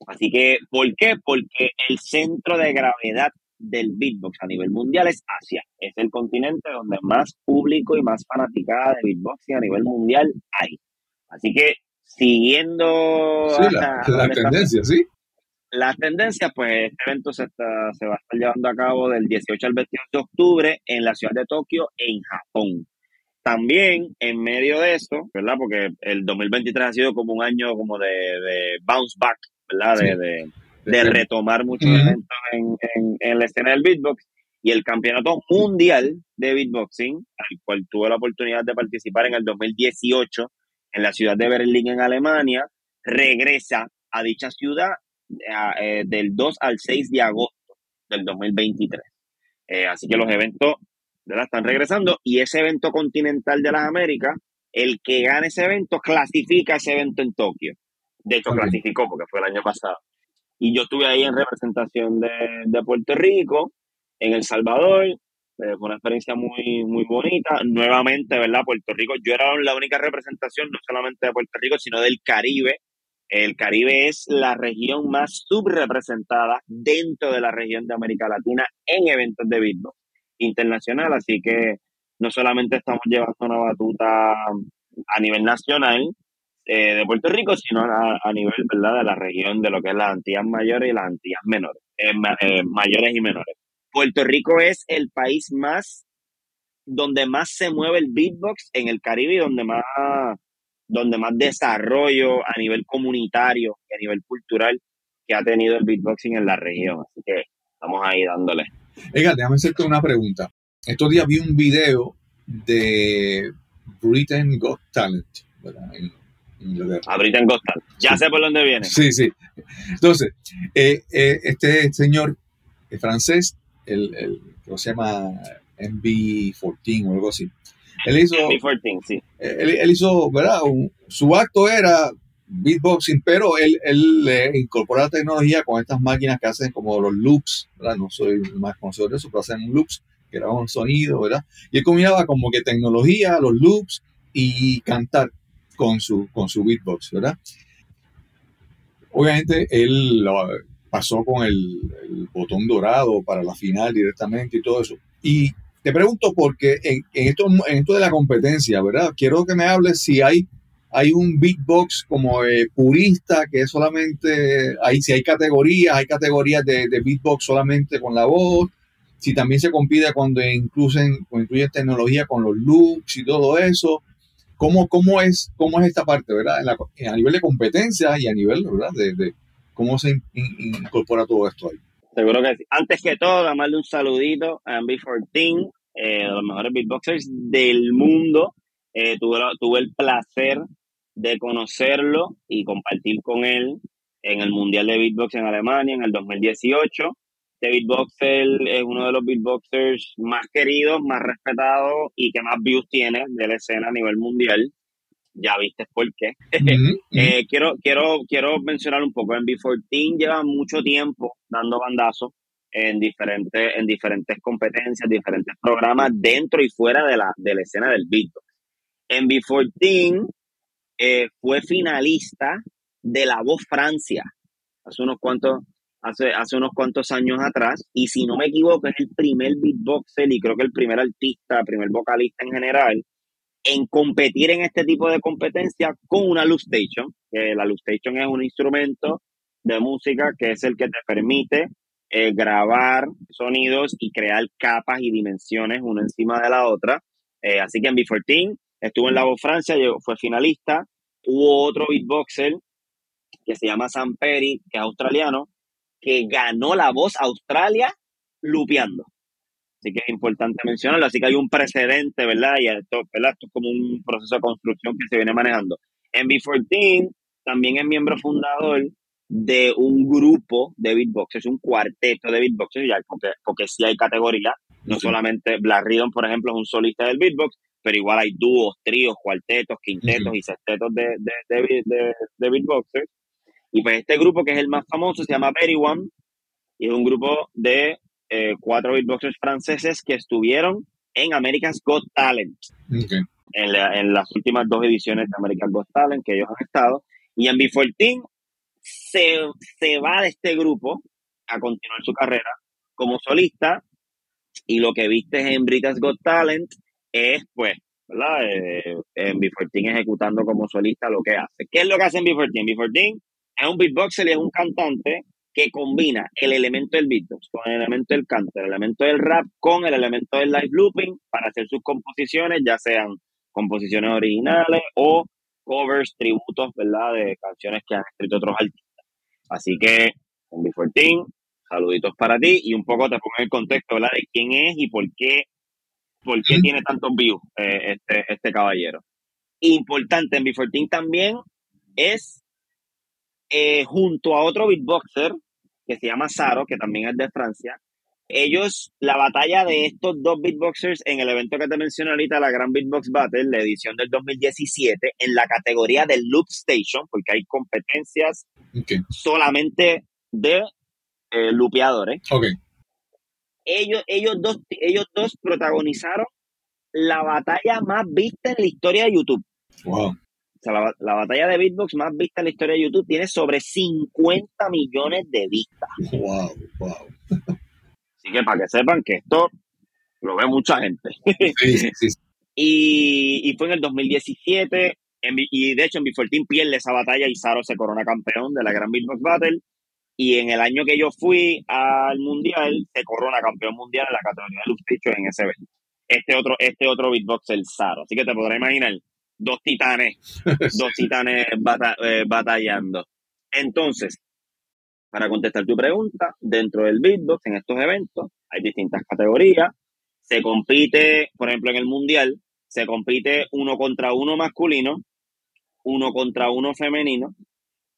Así que, ¿por qué? Porque el centro de gravedad del beatbox a nivel mundial es Asia. Es el continente donde más público y más fanaticada de beatboxing a nivel mundial hay. Así que, siguiendo Sí, la, tendencia, sí. las tendencias, pues este evento se, está- se va a estar llevando a cabo del 18 al 28 de octubre en la ciudad de Tokio, en Japón. También en medio de esto, ¿verdad? Porque el 2023 ha sido como un año como de, de bounce back, ¿verdad? De, Sí. de, de retomar muchos eventos en, en- en la escena del beatbox y el campeonato mundial de beatboxing, al cual tuve la oportunidad de participar en el 2018 en la ciudad de Berlín, en Alemania, regresa a dicha ciudad eh, del 2 al 6 de agosto del 2023. Eh, así que los eventos ¿verdad? están regresando y ese evento continental de las Américas, el que gane ese evento clasifica ese evento en Tokio. De hecho, clasificó porque fue el año pasado. Y yo estuve ahí en representación de, de Puerto Rico, en El Salvador. Eh, fue una experiencia muy, muy bonita. Nuevamente, ¿verdad? Puerto Rico, yo era la única representación, no solamente de Puerto Rico, sino del Caribe. El Caribe es la región más subrepresentada dentro de la región de América Latina en eventos de beatbox internacional. Así que no solamente estamos llevando una batuta a nivel nacional eh, de Puerto Rico, sino a, a nivel ¿verdad? de la región de lo que es las Antillas mayores y las Antillas menores, eh, eh, mayores y menores. Puerto Rico es el país más donde más se mueve el beatbox en el Caribe y donde más donde más desarrollo a nivel comunitario y a nivel cultural que ha tenido el beatboxing en la región. Así que estamos ahí dándole. Oiga, déjame hacerte una pregunta. Estos días vi un video de Britain Got Talent, ¿verdad? En, en Inglaterra. A Britain Got Talent. Ya sé por dónde viene. Sí, sí. Entonces, eh, eh, este señor francés, el, el que se llama MB14 o algo así, él hizo, B14, sí. él, él hizo, ¿verdad? Un- su acto era beatboxing, pero él, él le incorpora la tecnología con estas máquinas que hacen como los loops, ¿verdad? No soy más conocedor de eso, pero hacen loops, que graban un sonido, ¿verdad? Y él combinaba como que tecnología, los loops y cantar con su, con su beatbox, ¿verdad? Obviamente él lo pasó con el, botón dorado para la final directamente y todo eso. Y te pregunto porque en, en esto, de la competencia, ¿verdad? Quiero que me hables si hay, hay un beatbox como eh, purista, que es solamente, hay, si hay categorías, hay categorías de, de beatbox solamente con la voz, si también se compite cuando incluyen, incluyen tecnología con los loops y todo eso. ¿Cómo, cómo, es, cómo es esta parte, verdad? A nivel de competencia y a nivel, ¿verdad? De cómo se in- in- incorpora todo esto ahí. Seguro que sí. Antes que todo, darle un saludito a MB14, eh, de los mejores beatboxers del mundo. Eh, tuve, tuve el placer de conocerlo y compartir con él en el Mundial de Beatbox en Alemania en el 2018. Este beatboxer es uno de los beatboxers más queridos, más respetados y que más views tiene de la escena a nivel mundial. Ya viste por qué. Eh, quiero, quiero, quiero mencionar un poco. MB14 lleva mucho tiempo dando bandazos en diferentes, en diferentes competencias, diferentes programas dentro y fuera de la, de la escena del beatbox. MB14 eh, fue finalista de La Voz Francia hace unos cuantos hace, hace unos cuantos años atrás y si no me equivoco es el primer beatboxer y creo que el primer artista, primer vocalista en general en competir en este tipo de competencia con una Loop Station. que la Loop Station es un instrumento de música que es el que te permite eh, grabar sonidos y crear capas y dimensiones una encima de la otra. Eh, así que en B14 estuvo en La Voz Francia, fue finalista. Hubo otro beatboxer que se llama Sam Perry, que es australiano, que ganó La Voz Australia lupeando. Así que es importante mencionarlo. Así que hay un precedente, ¿verdad? Y esto, ¿verdad? esto es como un proceso de construcción que se viene manejando. MB14 también es miembro fundador de un grupo de beatboxers, un cuarteto de beatboxers, ya, porque, porque sí hay categoría, no solamente Black Rhythm, por ejemplo, es un solista del beatbox, pero igual hay dúos, tríos, cuartetos, quintetos y sextetos de, de, de, beat- de- de beatboxers. Y pues este grupo, que es el más famoso, se llama Very One, y es un grupo de eh, cuatro beatboxers franceses que estuvieron en America's Got Talent Ok. en, la- en las últimas dos ediciones de American Got Talent que ellos han estado. Y en B14 se, se va de este grupo a continuar su carrera como solista. Y lo que viste en Brita's Got Talent es, pues, ¿verdad? Eh, en B14 ejecutando como solista lo que hace. ¿Qué es lo que hace en B14? B14 es un beatboxer y es un cantante que combina el elemento del beatbox con el elemento del canto, el elemento del rap con el elemento del live looping para hacer sus composiciones, ya sean composiciones originales o covers, tributos, ¿verdad? De canciones que han escrito otros artistas. Así que, en B14, saluditos para ti y un poco te pongo en el contexto, ¿verdad? De quién es y por qué, por qué tiene tantos views eh, este, este caballero. Importante, en B14 también es eh, junto a otro beatboxer que se llama Saro, que también es de Francia. Ellos, la batalla de estos dos beatboxers en el evento que te mencioné ahorita, la Gran Beatbox Battle, la edición del 2017, en la categoría del Loop Station, porque hay competencias Ok. solamente de eh, lupeadores. Ok. Ellos, ellos, dos, ellos dos protagonizaron la batalla más vista en la historia de YouTube. Wow. O sea, la, la batalla de beatbox más vista en la historia de YouTube tiene sobre 50 millones de vistas. Wow. Wow. Así que para que sepan que esto lo ve mucha gente. Sí, sí, sí. Y, y fue en el 2017, en y de hecho en B14 pierde esa batalla y Saro se corona campeón de la Gran Beatbox Battle. Y en el año que yo fui al mundial, se corona campeón mundial en la categoría de Lusticho en ese evento. Este otro, este otro beatbox, el Saro. Así que te podrás imaginar, dos titanes, dos titanes eh, batallando. Entonces, para contestar tu pregunta, dentro del beatbox, en estos eventos, hay distintas categorías. Se compite, por ejemplo, en el mundial, se compite uno contra uno masculino, uno contra uno femenino.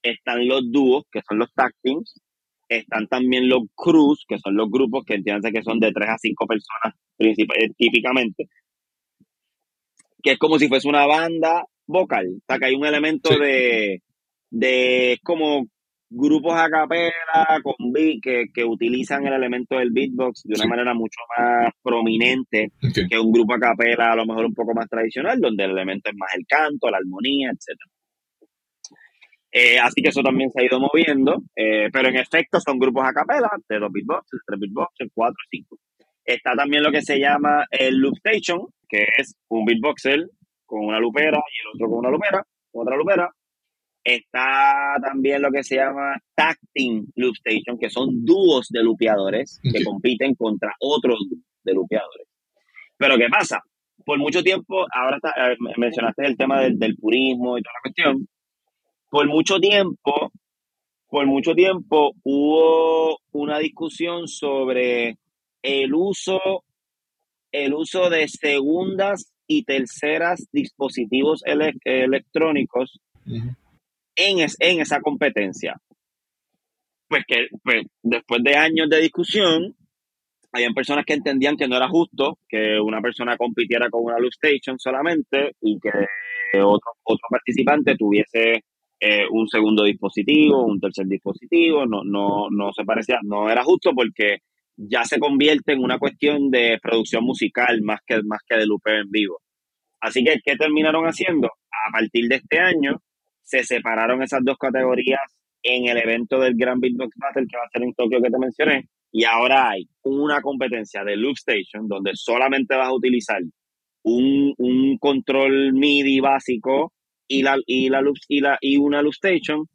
Están los dúos, que son los tag teams. Están también los crews, que son los grupos que entiéndanse que son de tres a cinco personas eh, típicamente. Que es como si fuese una banda vocal. O sea, que hay un elemento Sí. de, de como grupos a capela con beat que, que utilizan el elemento del beatbox de una Sí. manera mucho más prominente que un grupo a capela a lo mejor un poco más tradicional, donde el elemento es más el canto, la armonía, etc. así que eso también se ha ido moviendo, eh, pero en efecto son grupos a capela, de dos beatboxers, tres beatboxers, cuatro, cinco. Está también lo que se llama el loop station, que es un beatboxer con una lupera y el otro con una lupera, con otra lupera. Está también lo que se llama tag team loop station, que son dúos de lupeadores que compiten contra otros de lupeadores. Pero ¿qué pasa? Por mucho tiempo, ahora está- eh, mencionaste el tema del, del purismo y toda la cuestión. Por mucho tiempo, por mucho tiempo hubo una discusión sobre el uso, el uso de segundas y terceras dispositivos ele- electrónicos en, es- en esa competencia. Pues que pues, después de años de discusión, habían personas que entendían que no era justo que una persona compitiera con una loop station solamente y que otro, otro participante tuviese eh, un segundo dispositivo, un tercer dispositivo, no, no, no se parecía, no era justo porque ya se convierte en una cuestión de producción musical más que, más que de looper en vivo. Así que, ¿qué terminaron haciendo? A partir de este año, se separaron esas dos categorías en el evento del Grand Beatbox Battle que va a ser en Tokio que te mencioné. Y ahora hay una competencia de Loop Station donde solamente vas a utilizar un, un control MIDI básico y, la, y, la loop, y, la, y una Loop Station.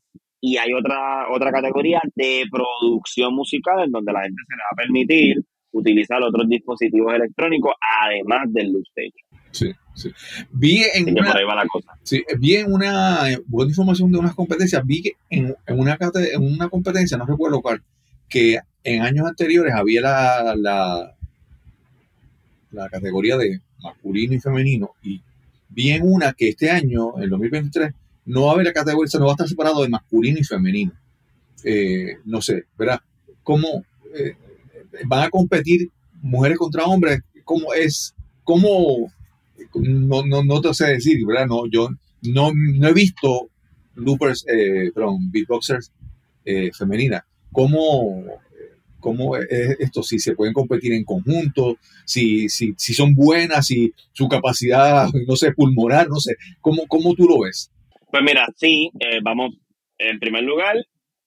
Y hay otra, otra categoría de producción musical en donde la gente se le va a permitir utilizar otros dispositivos electrónicos además del Loop Station. Sí, sí. Vi en una, por ahí va la cosa. sí, vi en una eh, buena información de unas competencias, vi que en, en una, en una competencia, no recuerdo cuál, que en años anteriores había la, la, la categoría de masculino y femenino, y vi en una que este año, el 2023, no va a haber categoría, no va a estar separado de masculino y femenino. Eh, no sé, ¿verdad? ¿Cómo eh, van a competir mujeres contra hombres? ¿Cómo es? ¿Cómo? No, no, no te sé decir, ¿verdad? No, yo no, no he visto loopers, eh, perdón, beatboxers eh, femeninas. ¿Cómo, ¿Cómo es esto? Si se pueden competir en conjunto, si, si, si son buenas, si su capacidad, no sé, pulmonar, no sé. ¿Cómo, cómo tú lo ves? Pues mira, sí, eh, vamos, en primer lugar,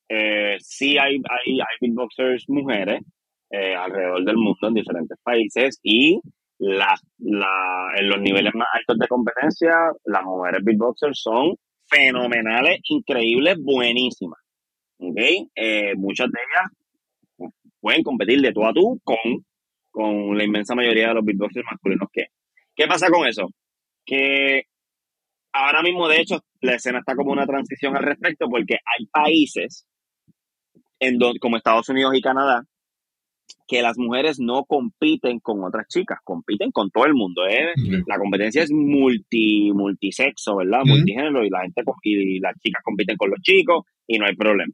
eh, sí hay, hay, hay beatboxers mujeres eh, alrededor del mundo en diferentes países y la, la, en los niveles más altos de competencia, las mujeres beatboxers son fenomenales, increíbles, buenísimas. ¿okay? Eh, muchas de ellas pueden competir de tú a tú con, con la inmensa mayoría de los beatboxers masculinos que. ¿Qué pasa con eso? Que ahora mismo, de hecho, la escena está como una transición al respecto porque hay países en donde, como Estados Unidos y Canadá que las mujeres no compiten con otras chicas, compiten con todo el mundo. ¿eh? La competencia es multi, multisexo, ¿verdad? Ujú. Multigénero y la gente y las chicas compiten con los chicos y no hay problema.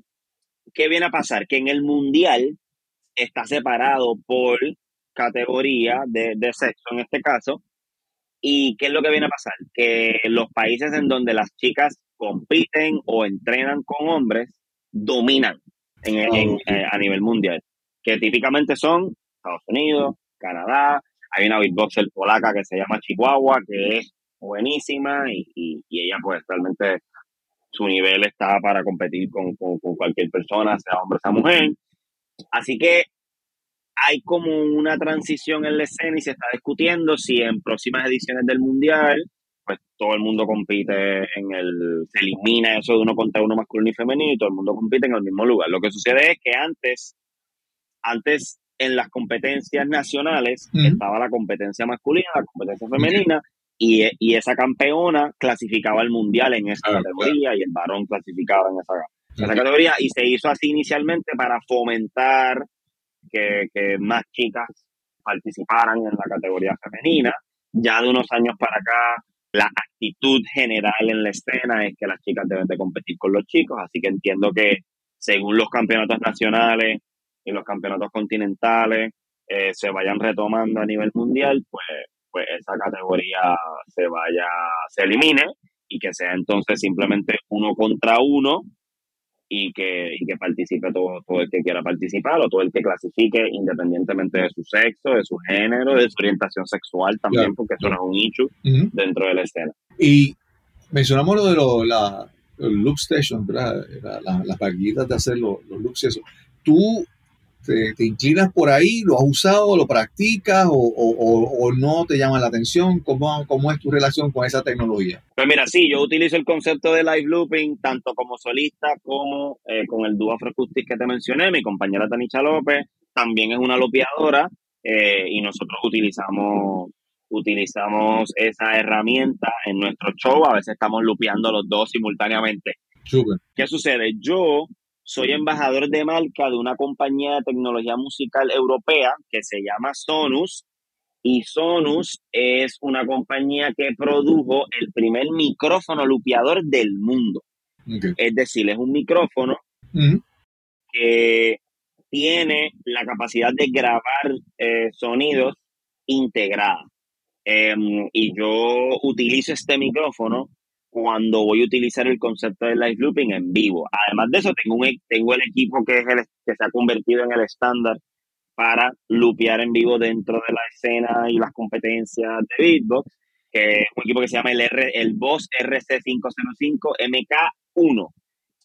¿Qué viene a pasar? Que en el mundial está separado por categoría de, de sexo en este caso. ¿Y qué es lo que viene a pasar? Que los países en donde las chicas compiten o entrenan con hombres dominan en, eh, a nivel mundial, que típicamente son Estados Unidos, Canadá, hay una beatboxer polaca que se llama Chihuahua, que es buenísima y, y- y ella pues realmente su nivel está para competir con, con- con cualquier persona, sea hombre o sea mujer. Así que hay como una transición en la escena y se está discutiendo si en próximas ediciones del Mundial, pues todo el mundo compite en el, se elimina eso de uno contra uno masculino y femenino y todo el mundo compite en el mismo lugar. Lo que sucede es que antes, antes en las competencias nacionales estaba la competencia masculina, la competencia femenina y, y esa campeona clasificaba al Mundial en esa categoría y el varón clasificaba en esa, categoría y se hizo así inicialmente para fomentar que, más chicas participaran en la categoría femenina. Ya de unos años para acá, la actitud general en la escena es que las chicas deben de competir con los chicos, así que entiendo que según los campeonatos nacionales y los campeonatos continentales eh, se vayan retomando a nivel mundial, pues, pues esa categoría se vaya, se elimine y que sea entonces simplemente uno contra uno y que, y que participe todo, todo el que quiera participar o todo el que clasifique independientemente de su sexo, de su género, de su orientación sexual también, Claro, porque eso no es un Ujú. dentro de la escena. Y mencionamos lo de lo- la, los loop station, ¿verdad? La- la- las maquinitas de hacer los, los loops y eso. ¿Tú te, te inclinas por ahí? ¿Lo has usado? ¿Lo practicas? ¿O, o- o- o no te llama la atención? ¿Cómo, ¿Cómo es tu relación con esa tecnología? Pues mira, sí, yo utilizo el concepto de live looping tanto como solista como eh, con el dúo Afroacoustics que te mencioné. Mi compañera Tanisha López también es una lopeadora eh, y nosotros utilizamos utilizamos esa herramienta en nuestro show. A veces estamos lupeando los dos simultáneamente. ¿Qué sucede? Yo soy embajador de marca de una compañía de tecnología musical europea que se llama Sonus. Y Sonus es una compañía que produjo el primer micrófono lupeador del mundo. Es decir, es un micrófono que tiene la capacidad de grabar eh, sonidos integrada. Em, y yo utilizo este micrófono cuando voy a utilizar el concepto de live looping en vivo. Además de eso, tengo, un, e- tengo el equipo que, es el, que se ha convertido en el estándar para lupear en vivo dentro de la escena y las competencias de beatbox, que es un equipo que se llama el, R, el Boss RC505 MK1.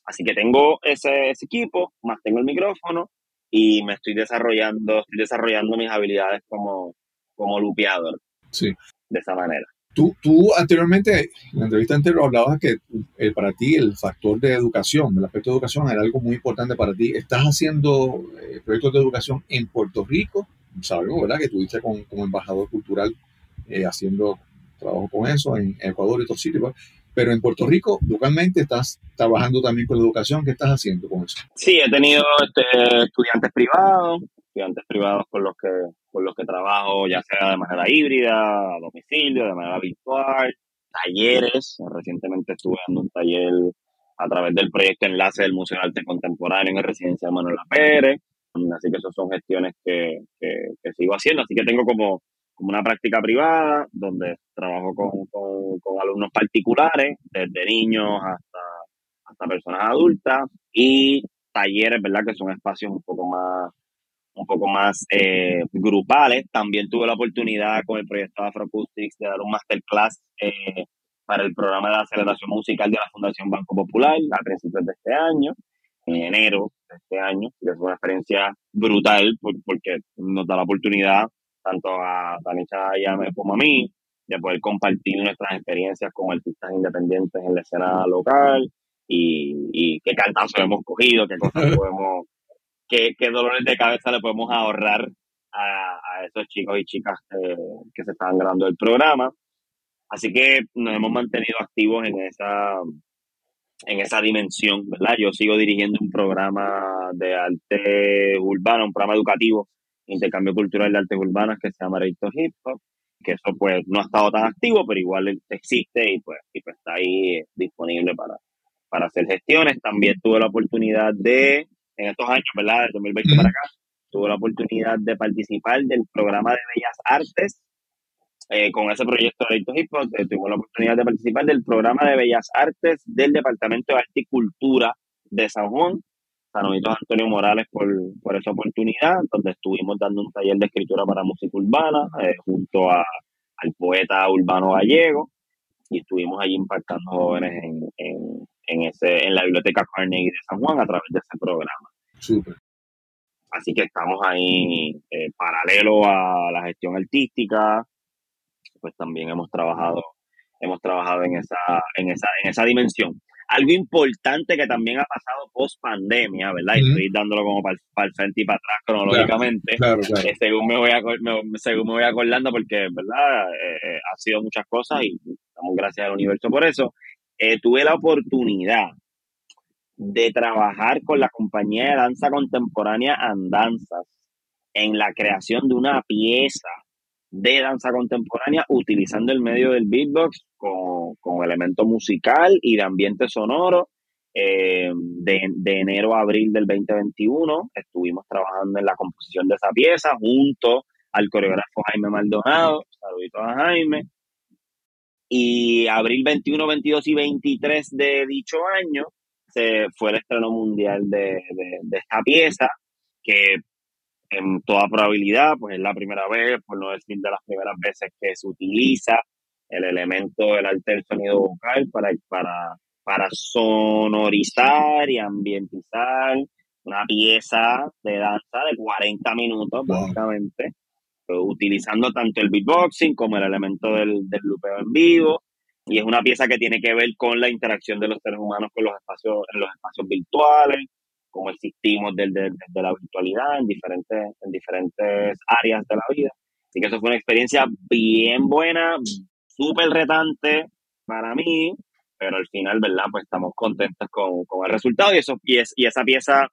Así que tengo ese, ese equipo, más tengo el micrófono y me estoy desarrollando, estoy desarrollando mis habilidades como, como lupeador Sí. de esa manera. Tú, tú anteriormente, en la entrevista anterior, hablabas que eh, para ti el factor de educación, el aspecto de educación era algo muy importante para ti. ¿Estás haciendo eh, proyectos de educación en Puerto Rico? Sabemos, ¿verdad? Que estuviste con, como embajador cultural eh, haciendo trabajo con eso en Ecuador y otros sitios. Pero en Puerto Rico, localmente, estás trabajando también con la educación. ¿Qué estás haciendo con eso? Sí, he tenido este, estudiantes privados, estudiantes privados con los que con los que trabajo, ya sea de manera híbrida, a domicilio, de manera virtual. talleres. Recientemente estuve dando un taller a través del proyecto Enlace del Museo de Arte Contemporáneo en el Residencial Manuel Pérez. Así que esas son gestiones que, que, sigo haciendo. Así que tengo como, como una práctica privada donde trabajo con, con, alumnos particulares, desde niños hasta, hasta personas adultas, y talleres, ¿verdad? Que son espacios un poco más un poco más eh, grupales. También tuve la oportunidad con el proyecto Afroacoustics de dar un masterclass eh, para el programa de aceleración musical de la Fundación Banco Popular a principios de este año, en enero de este año, que es una experiencia brutal porque nos da la oportunidad tanto a Tanisha y como a mí de poder compartir nuestras experiencias con artistas independientes en la escena local y, y qué cantazos hemos cogido, qué cosas podemos, qué, qué dolores de cabeza le podemos ahorrar a, a esos chicos y chicas que se están grabando el programa. Así que nos hemos mantenido activos en esa, en esa dimensión, ¿verdad? Yo sigo dirigiendo un programa de arte urbano, un programa educativo, intercambio cultural de artes urbanas que se llama Reito Hip Hop, que eso pues no ha estado tan activo, pero igual existe y pues, y pues está ahí disponible para, para hacer gestiones. También tuve la oportunidad de, en estos años, ¿verdad? De 2020 para acá, tuve la oportunidad de participar del programa de Bellas Artes eh, con ese proyecto de Hip Hop, eh, tuvimos la oportunidad de participar del programa de Bellas Artes del Departamento de Arte y Cultura de San Juan. Saluditos Antonio Morales por, por esa oportunidad, donde estuvimos dando un taller de escritura para música urbana eh, junto a, al poeta urbano gallego y estuvimos allí impactando jóvenes en, en, en, ese, en la biblioteca Carnegie de San Juan a través de ese programa. Súper. Así que estamos ahí paralelo a la gestión artística, pues también hemos trabajado, hemos trabajado en esa, en esa, en esa dimensión. Algo importante que también ha pasado post pandemia, ¿verdad? Y estoy dándolo como para, el frente y para atrás cronológicamente, eh, según, me voy según me voy acordando, porque, ¿verdad? Eh, ha sido muchas cosas y damos gracias al universo por eso. Eh, tuve la oportunidad de trabajar con la compañía de danza contemporánea Andanzas en la creación de una pieza de danza contemporánea utilizando el medio del beatbox con, con elemento musical y de ambiente sonoro. Eh, de, de, enero a abril del 2021 estuvimos trabajando en la composición de esa pieza junto al coreógrafo Jaime Maldonado, saludito a Jaime. Y abril 21, 22 y 23 de dicho año se fue el estreno mundial de, de, de esta pieza, que en toda probabilidad, pues es la primera vez, por no decir de las primeras veces que se utiliza el elemento del arte del sonido vocal para, para, para sonorizar y ambientizar una pieza de danza de 40 minutos, básicamente, utilizando tanto el beatboxing como el elemento del, del lupeo en vivo. Y es una pieza que tiene que ver con la interacción de los seres humanos con los espacios, en los espacios virtuales, cómo existimos desde, la virtualidad en diferentes, en diferentes áreas de la vida. Así que eso fue una experiencia bien buena, súper retante para mí, pero al final, ¿verdad? Pues estamos contentos con, el resultado y, eso, y, y esa pieza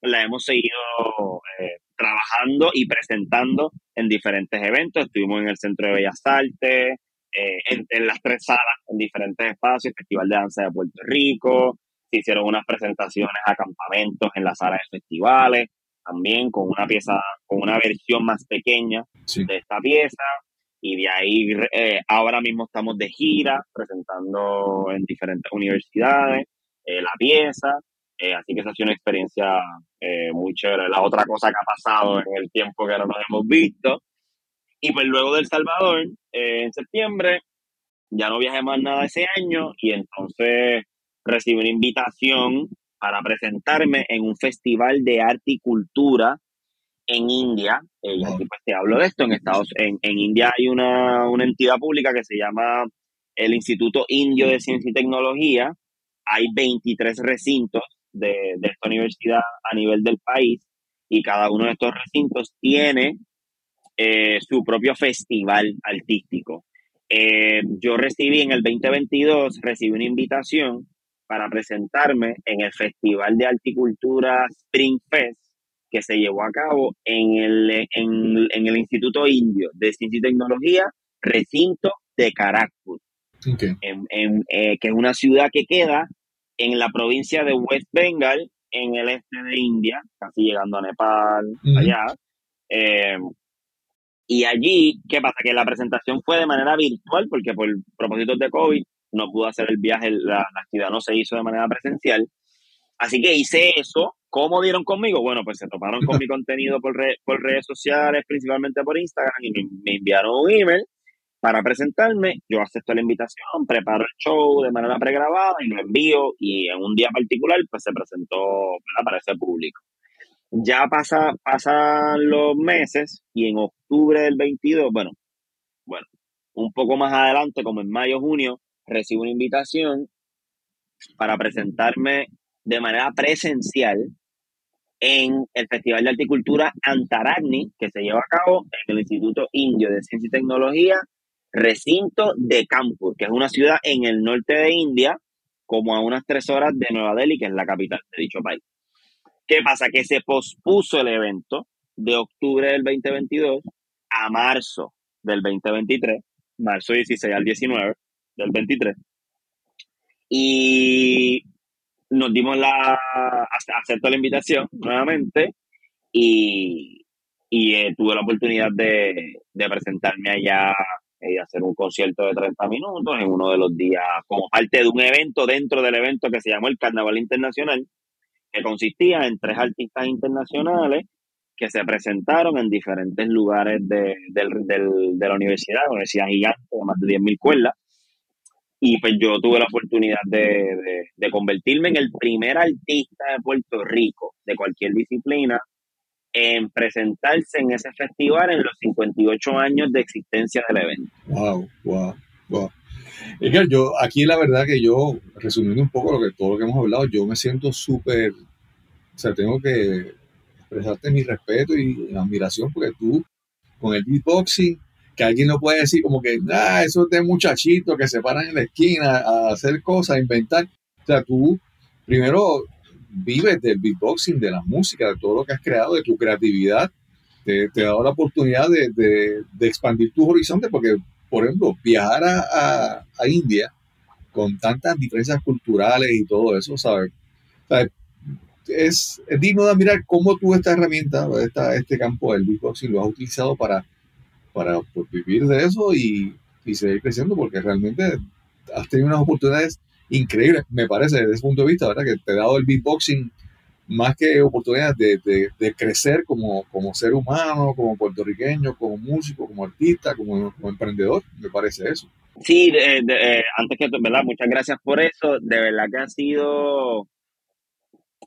la hemos seguido eh, trabajando y presentando en diferentes eventos. Estuvimos en el Centro de Bellas Artes, eh, en, en, las tres salas, en diferentes espacios, Festival de Danza de Puerto Rico, se hicieron unas presentaciones a campamentos en las salas de festivales, también con una pieza, con una versión más pequeña de esta pieza. Y de ahí eh, ahora mismo estamos de gira presentando en diferentes universidades eh, la pieza. Eh, así que esa ha sido una experiencia muy chévere. La otra cosa que ha pasado en el tiempo que no nos hemos visto. Y pues luego del Salvador, en septiembre, ya no viajé más nada ese año y entonces recibí una invitación para presentarme en un festival de arte y cultura en India. Eh, y aquí pues te hablo de esto. En Estados en, en India hay una, una, entidad pública que se llama el Instituto Indio de Ciencia y Tecnología. Hay 23 recintos de, de esta universidad a nivel del país y cada uno de estos recintos tiene eh, su propio festival artístico. Eh, yo recibí en el 2022, recibí una invitación para presentarme en el Festival de Articultura Spring Fest que se llevó a cabo en el, en, el Instituto Indio de Ciencia y Tecnología, recinto de Caracas. En- en, eh, que es una ciudad que queda en la provincia de West Bengal, en el este de India, casi llegando a Nepal, allá. Eh, y allí, ¿qué pasa? Que la presentación fue de manera virtual, porque por propósitos de COVID no pudo hacer el viaje, la, la actividad no se hizo de manera presencial. Así que hice eso. ¿Cómo dieron conmigo? Bueno, pues se toparon con mi contenido por, re- por redes sociales, principalmente por Instagram, y me, me enviaron un email para presentarme. Yo acepto la invitación, preparo el show de manera pregrabada y lo envío. Y en un día particular, pues se presentó ¿verdad? para ese público. Ya pasa, pasan los meses y en octubre del 22, bueno, bueno, un poco más adelante, como en mayo, junio, recibo una invitación para presentarme de manera presencial en el Festival de Horticultura Antaragni, que se lleva a cabo en el Instituto Indio de Ciencia y Tecnología, recinto de Kanpur, que es una ciudad en el norte de India, como a unas tres horas de Nueva Delhi, que es la capital de dicho país. ¿Qué pasa? Que se pospuso el evento de octubre del 2022 a marzo del 2023, marzo 16 al 19 del 23. Y nos dimos la, ace- acepto la invitación nuevamente y, y eh, tuve la oportunidad de, de presentarme allá eh, y hacer un concierto de 30 minutos en uno de los días como parte de un evento dentro del evento que se llamó el Carnaval Internacional, que consistía en tres artistas internacionales que se presentaron en diferentes lugares de, del- del- de la universidad, una universidad gigante de más de 10.000 cuerdas. Y pues yo tuve la oportunidad de, de- de convertirme en el primer artista de Puerto Rico de cualquier disciplina en presentarse en ese festival en los 58 años de existencia del evento. Wow, wow, wow. Que yo, aquí la verdad que yo, resumiendo un poco lo que, todo lo que hemos hablado, yo me siento súper, o sea, tengo que expresarte mi respeto y admiración porque tú, con el beatboxing, que alguien no puede decir como que, ah, eso es de muchachitos que se paran en la esquina a hacer cosas, a inventar. O sea, tú primero vives del beatboxing, de la música, de todo lo que has creado, de tu creatividad. Te, te ha dado la oportunidad de, de- de expandir tus horizontes porque, por ejemplo, viajar a, a- a India con tantas diferencias culturales y todo eso, ¿sabes? ¿Sabes? Es, es digno de admirar cómo tú esta herramienta, esta, este campo del beatboxing lo has utilizado para, para pues, vivir de eso y, y seguir creciendo porque realmente has tenido unas oportunidades increíbles, me parece, desde ese punto de vista, ¿verdad? Que te ha dado el beatboxing más que oportunidades de, de- de crecer como, como ser humano, como puertorriqueño, como músico, como artista, como, como emprendedor, me parece eso. Sí, de- eh, antes que todo, ¿verdad? Muchas gracias por eso. De verdad que ha sido,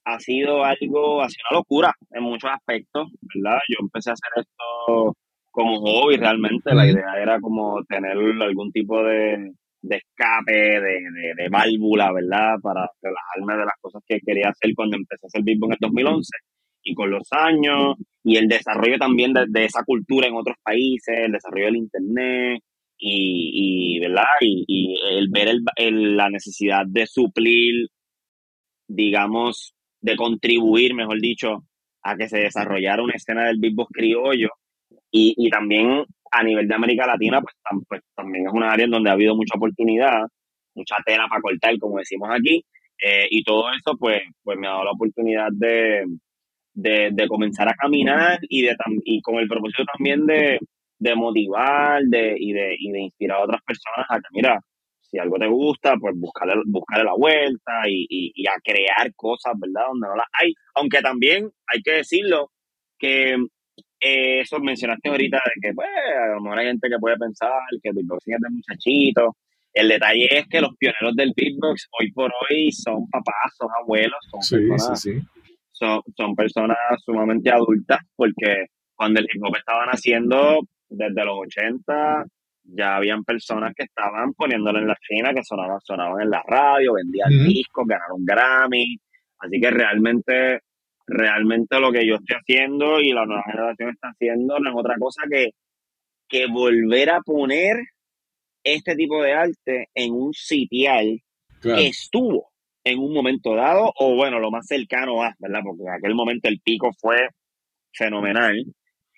ha sido algo, ha sido una locura en muchos aspectos, ¿verdad? Yo empecé a hacer esto como hobby realmente. La idea era como tener algún tipo de, de escape, de, de, de válvula, ¿verdad? Para relajarme de las cosas que quería hacer cuando empecé a hacer beatbox en el 2011 y con los años y el desarrollo también de, de esa cultura en otros países, el desarrollo del internet y, y ¿verdad? Y, y el ver el, el- la necesidad de suplir, digamos, de contribuir, mejor dicho, a que se desarrollara una escena del beatbox criollo y, y también a nivel de América Latina, pues, pues, también es una área en donde ha habido mucha oportunidad, mucha tela para cortar, como decimos aquí, eh, y todo eso, pues, pues me ha dado la oportunidad de, de, comenzar a caminar y, de, y con el propósito también de, de motivar de, y, de, y de inspirar a otras personas a que, mira, si algo te gusta, pues buscarle, buscarle la vuelta y, y, y a crear cosas, ¿verdad? Donde no las hay. Aunque también hay que decirlo que eh, eso mencionaste ahorita de que, pues, a lo mejor hay gente que puede pensar que el beatboxing es de muchachitos. El detalle es que los pioneros del beatbox hoy por hoy son papás, son abuelos, son Sí, personas sí. son, son personas sumamente adultas porque cuando el hip hop estaba naciendo desde los 80 ya habían personas que estaban poniéndolo en la China que sonaban, sonaban en la radio, vendían discos, ganaron Grammy. Así que realmente, realmente lo que yo estoy haciendo y la nueva generación está haciendo no es otra cosa que, que volver a poner este tipo de arte en un sitial Claro. que estuvo en un momento dado, o bueno, lo más cercano a, ¿verdad? Porque en aquel momento el pico fue fenomenal.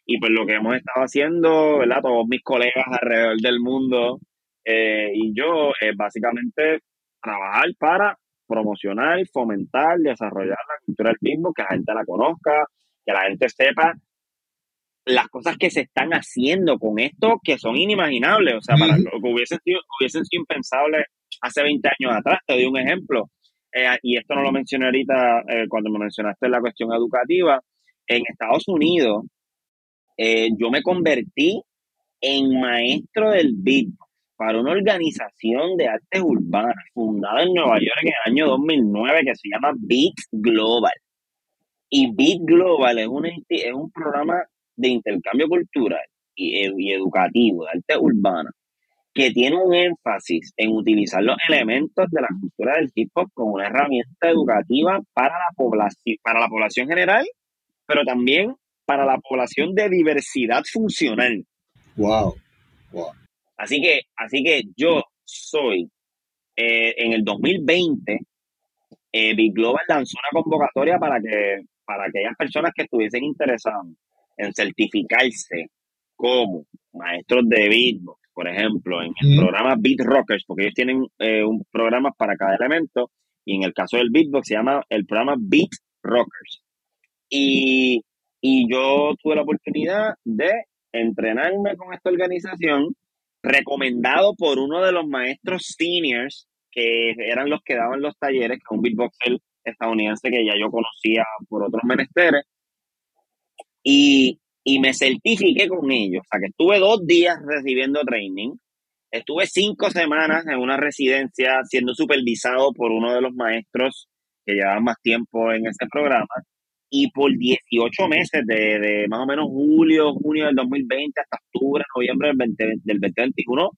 Y pues lo que hemos estado haciendo, ¿verdad? Todos mis colegas alrededor del mundo, eh, y yo es básicamente trabajar para promocionar, fomentar, desarrollar la cultura del beatbox, que la gente la conozca, que la gente sepa las cosas que se están haciendo con esto que son inimaginables, o sea, para lo que hubiesen sido, hubiesen sido impensables hace 20 años atrás. Te doy un ejemplo, eh, y esto no lo mencioné ahorita eh, cuando me mencionaste la cuestión educativa. En Estados Unidos, eh, yo me convertí en maestro del beatbox para una organización de artes urbanas fundada en Nueva York en el año 2009 que se llama Beat Global. Y Beat Global es un, es un programa de intercambio cultural y, edu- y educativo de arte urbana que tiene un énfasis en utilizar los elementos de la cultura del hip hop como una herramienta educativa para la población, para la población general, pero también para la población de diversidad funcional. Wow. Wow. Así que, así que yo soy, eh, en el 2020, eh, Big Global lanzó una convocatoria para que para aquellas personas que estuviesen interesadas en certificarse como maestros de beatbox, por ejemplo, en el Mm. programa Beat Rockers, porque ellos tienen eh, un programa para cada elemento, y en el caso del beatbox se llama el programa Beat Rockers. Y, y yo tuve la oportunidad de entrenarme con esta organización, recomendado por uno de los maestros seniors, que eran los que daban los talleres, que es un beatboxer estadounidense que ya yo conocía por otros menesteres, y, y me certifiqué con ellos. O sea, que estuve dos días recibiendo training, estuve cinco semanas en una residencia siendo supervisado por uno de los maestros que llevaban más tiempo en ese programa, y por 18 meses, de, de más o menos julio, junio del 2020 hasta octubre, noviembre del, 20 del 2021,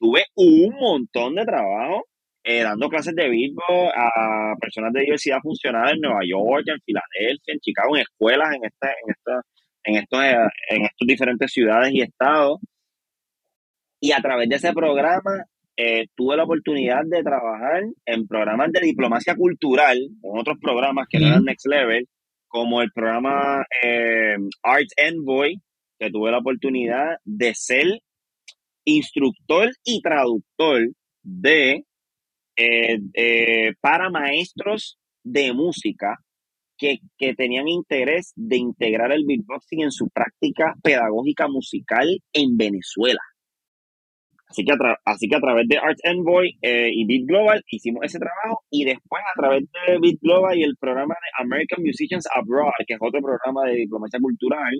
tuve un montón de trabajo eh, dando clases de beatbox a personas de diversidad funcional en Nueva York, en Filadelfia, en Chicago, en escuelas, en, esta, en, esta, en, estos, eh, en estos diferentes ciudades y estados. Y a través de ese programa eh, tuve la oportunidad de trabajar en programas de diplomacia cultural, en otros programas que no eran Next Level, como el programa eh, Arts Envoy, que tuve la oportunidad de ser instructor y traductor de eh, eh, para maestros de música que, que, tenían interés de integrar el beatboxing en su práctica pedagógica musical en Venezuela. Así que a, así que a través de Arts Envoy eh, y Beat Global hicimos ese trabajo y después a través de Beat Global y el programa de American Musicians Abroad, que es otro programa de diplomacia cultural,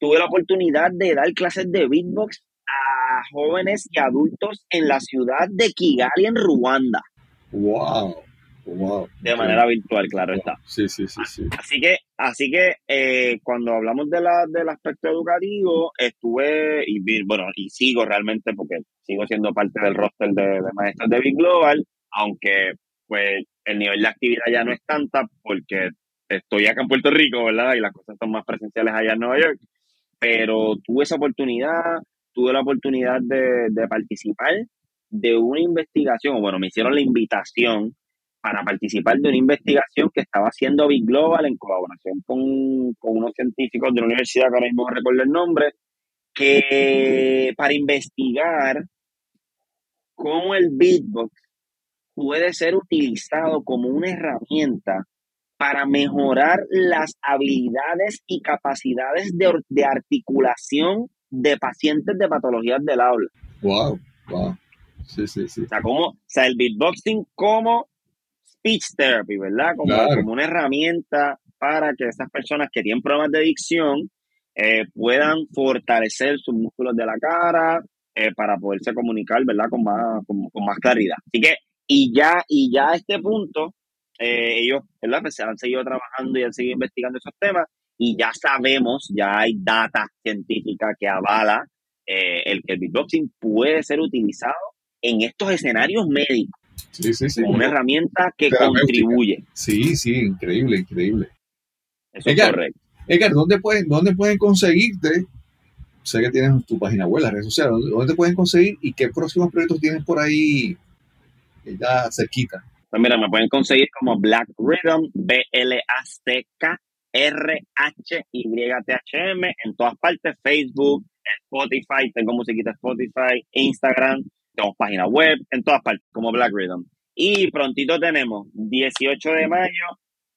tuve la oportunidad de dar clases de beatbox a jóvenes y adultos en la ciudad de Kigali, en Ruanda. ¡Wow! Wow. De manera virtual, claro wow. está. Sí, sí, sí, sí. Así que, así que eh, cuando hablamos de la, del aspecto educativo, estuve, y bueno, y sigo realmente porque sigo siendo parte del roster de, de maestros de Big Global, aunque pues el nivel de actividad ya no es tanta porque estoy acá en Puerto Rico, ¿verdad? Y las cosas son más presenciales allá en Nueva York. Pero tuve esa oportunidad, tuve la oportunidad de, de participar de una investigación, bueno, me hicieron la invitación para participar de una investigación que estaba haciendo Big Global en colaboración con, con unos científicos de la universidad, que ahora mismo no recuerdo el nombre, que para investigar cómo el beatbox puede ser utilizado como una herramienta para mejorar las habilidades y capacidades de, de articulación de pacientes de patologías del habla. Wow, wow. Sí, sí, sí. O sea, como, o sea, el beatboxing como speech therapy, ¿verdad? Como, Claro. como una herramienta para que esas personas que tienen problemas de dicción eh, puedan fortalecer sus músculos de la cara eh, para poderse comunicar, ¿verdad? Con más, con, con más claridad. Así que, y ya, y ya a este punto, eh, ellos, ¿verdad? Pues se han seguido trabajando y han seguido investigando esos temas y ya sabemos, ya hay data científica que avala eh, el que el beatboxing puede ser utilizado en estos escenarios médicos Sí, sí, sí. como una herramienta que contribuye. Sí, sí, increíble, increíble. Eso es correcto. Edgar, ¿dónde pueden, ¿dónde pueden conseguirte? Sé que tienes tu página web, las redes sociales. ¿Dónde, dónde te pueden conseguir y qué próximos proyectos tienes por ahí eh, ya cerquita? Pues mira, me pueden conseguir como Black Rhythm, B-L-A-C-K, R-H-Y-T-H-M, en todas partes, Facebook, Spotify, tengo musiquita Spotify, Instagram, tenemos página web, en todas partes, como Black Rhythm. Y prontito tenemos 18 de mayo,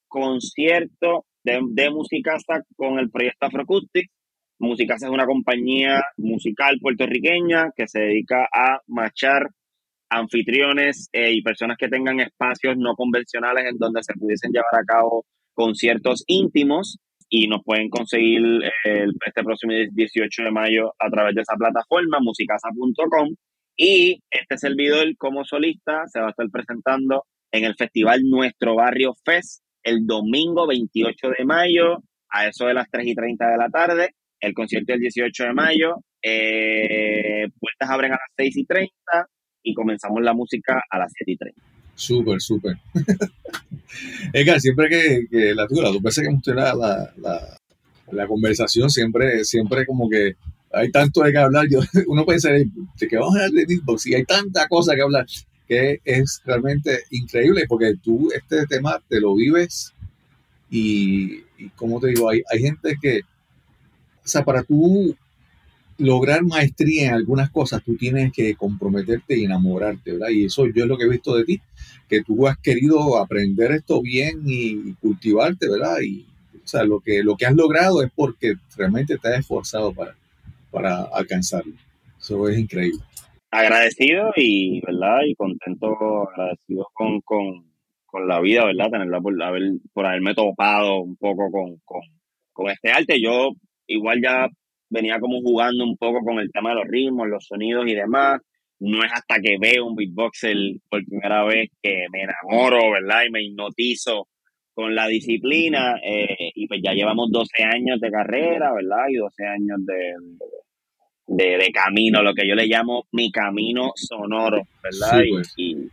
concierto de, de Musicasa con el proyecto Afroacoustics. Musicasa es una compañía musical puertorriqueña que se dedica a machar anfitriones eh, y personas que tengan espacios no convencionales en donde se pudiesen llevar a cabo conciertos íntimos y nos pueden conseguir el, este próximo 18 de mayo a través de esa plataforma, musicasa.com. Y este servidor como solista se va a estar presentando en el festival Nuestro Barrio Fest el domingo 28 de mayo a eso de las 3 y 30 de la tarde. El concierto el 18 de mayo. Eh, puertas abren a las 6 y 30 y comenzamos la música a las 7 y 30. Súper, súper. Edgar, siempre que, la tuya, dos veces que hemos tenido la, la, la, conversación, siempre, siempre como que hay tanto de qué hablar. Yo, uno piensa de que vamos a hablar de beatbox y hay tanta cosa que hablar que es realmente increíble porque tú este tema te lo vives y, y como te digo, hay, hay gente que, o sea, para tú lograr maestría en algunas cosas, tú tienes que comprometerte y enamorarte, ¿verdad? Y eso yo es lo que he visto de ti, que tú has querido aprender esto bien y cultivarte, ¿verdad? Y, o sea, lo que, lo que has logrado es porque realmente te has esforzado para, para alcanzarlo. Eso es increíble. Agradecido y, ¿verdad? Y contento, agradecido con, con, con la vida, ¿verdad? Tenerla por, haber, por haberme topado un poco con, con, con este arte. Yo igual ya venía como jugando un poco con el tema de los ritmos, los sonidos y demás. No es hasta que veo un beatboxer por primera vez que me enamoro, ¿verdad? Y me hipnotizo con la disciplina. Eh, y pues ya llevamos 12 años de carrera, ¿verdad? Y 12 años de, de, de camino, lo que yo le llamo mi camino sonoro, ¿verdad? Sí, pues. y, y,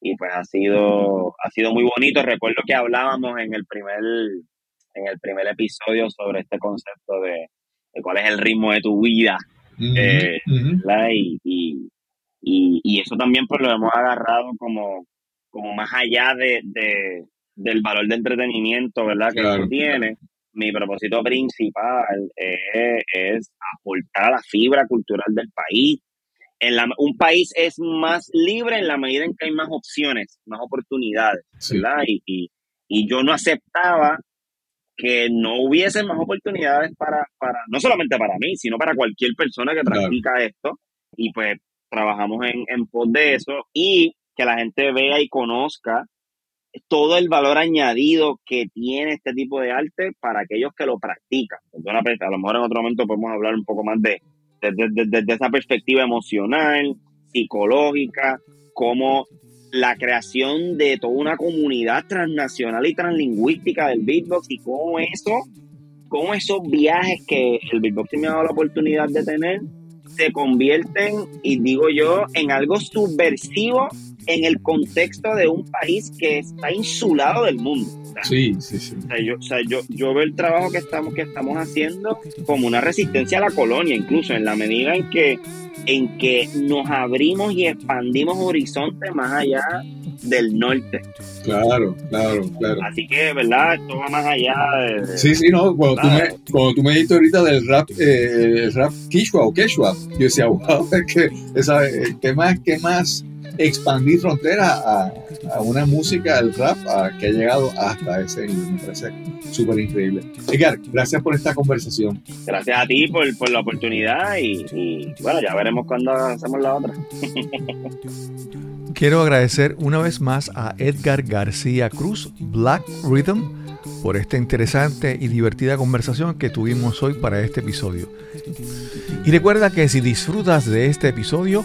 y, pues ha sido, ha sido muy bonito. Recuerdo que hablábamos en el primer, en el primer episodio sobre este concepto de, de cuál es el ritmo de tu vida. Eh. ¿verdad? Y, y, y, eso también pues lo hemos agarrado como, como más allá de, de, del valor de entretenimiento, ¿verdad? Que Claro, tiene. Mi propósito principal es, es aportar a la fibra cultural del país. En la, un país es más libre en la medida en que hay más opciones, más oportunidades, Sí. ¿verdad? Y, y, y yo no aceptaba que no hubiesen más oportunidades para, para, no solamente para mí, sino para cualquier persona que Claro. practica esto. Y pues trabajamos en, en pos de eso y que la gente vea y conozca todo el valor añadido que tiene este tipo de arte para aquellos que lo practican. Pers- a lo mejor en otro momento podemos hablar un poco más de desde de, de- de esa perspectiva emocional, psicológica, como la creación de toda una comunidad transnacional y translingüística del beatbox y cómo eso, cómo esos viajes que el beatboxing me ha dado la oportunidad de tener se convierten, y digo yo, en algo subversivo en el contexto de un país que está insulado del mundo. Sí, sí, sí. o sea, yo, o sea, yo, yo veo el trabajo que estamos, que estamos haciendo como una resistencia a la colonia, incluso en la medida en que, en que nos abrimos y expandimos horizontes más allá del norte. Claro, claro, claro. Así que, ¿verdad? Esto va más allá de... Sí, sí, no, cuando tú, me, cuando tú me dijiste ahorita del rap, eh, el rap Quechua o Quechua, yo decía, wow, es que esa, el tema es que más expandir fronteras a, a una música, el rap, a- que ha llegado hasta ese nivel. Me parece súper increíble. Edgar, gracias por esta conversación. Gracias a ti por, por la oportunidad y, y, bueno, ya veremos cuando hacemos la otra. Quiero agradecer una vez más a Edgar García Cruz, Black Rhythm, por esta interesante y divertida conversación que tuvimos hoy para este episodio. Y recuerda que si disfrutas de este episodio,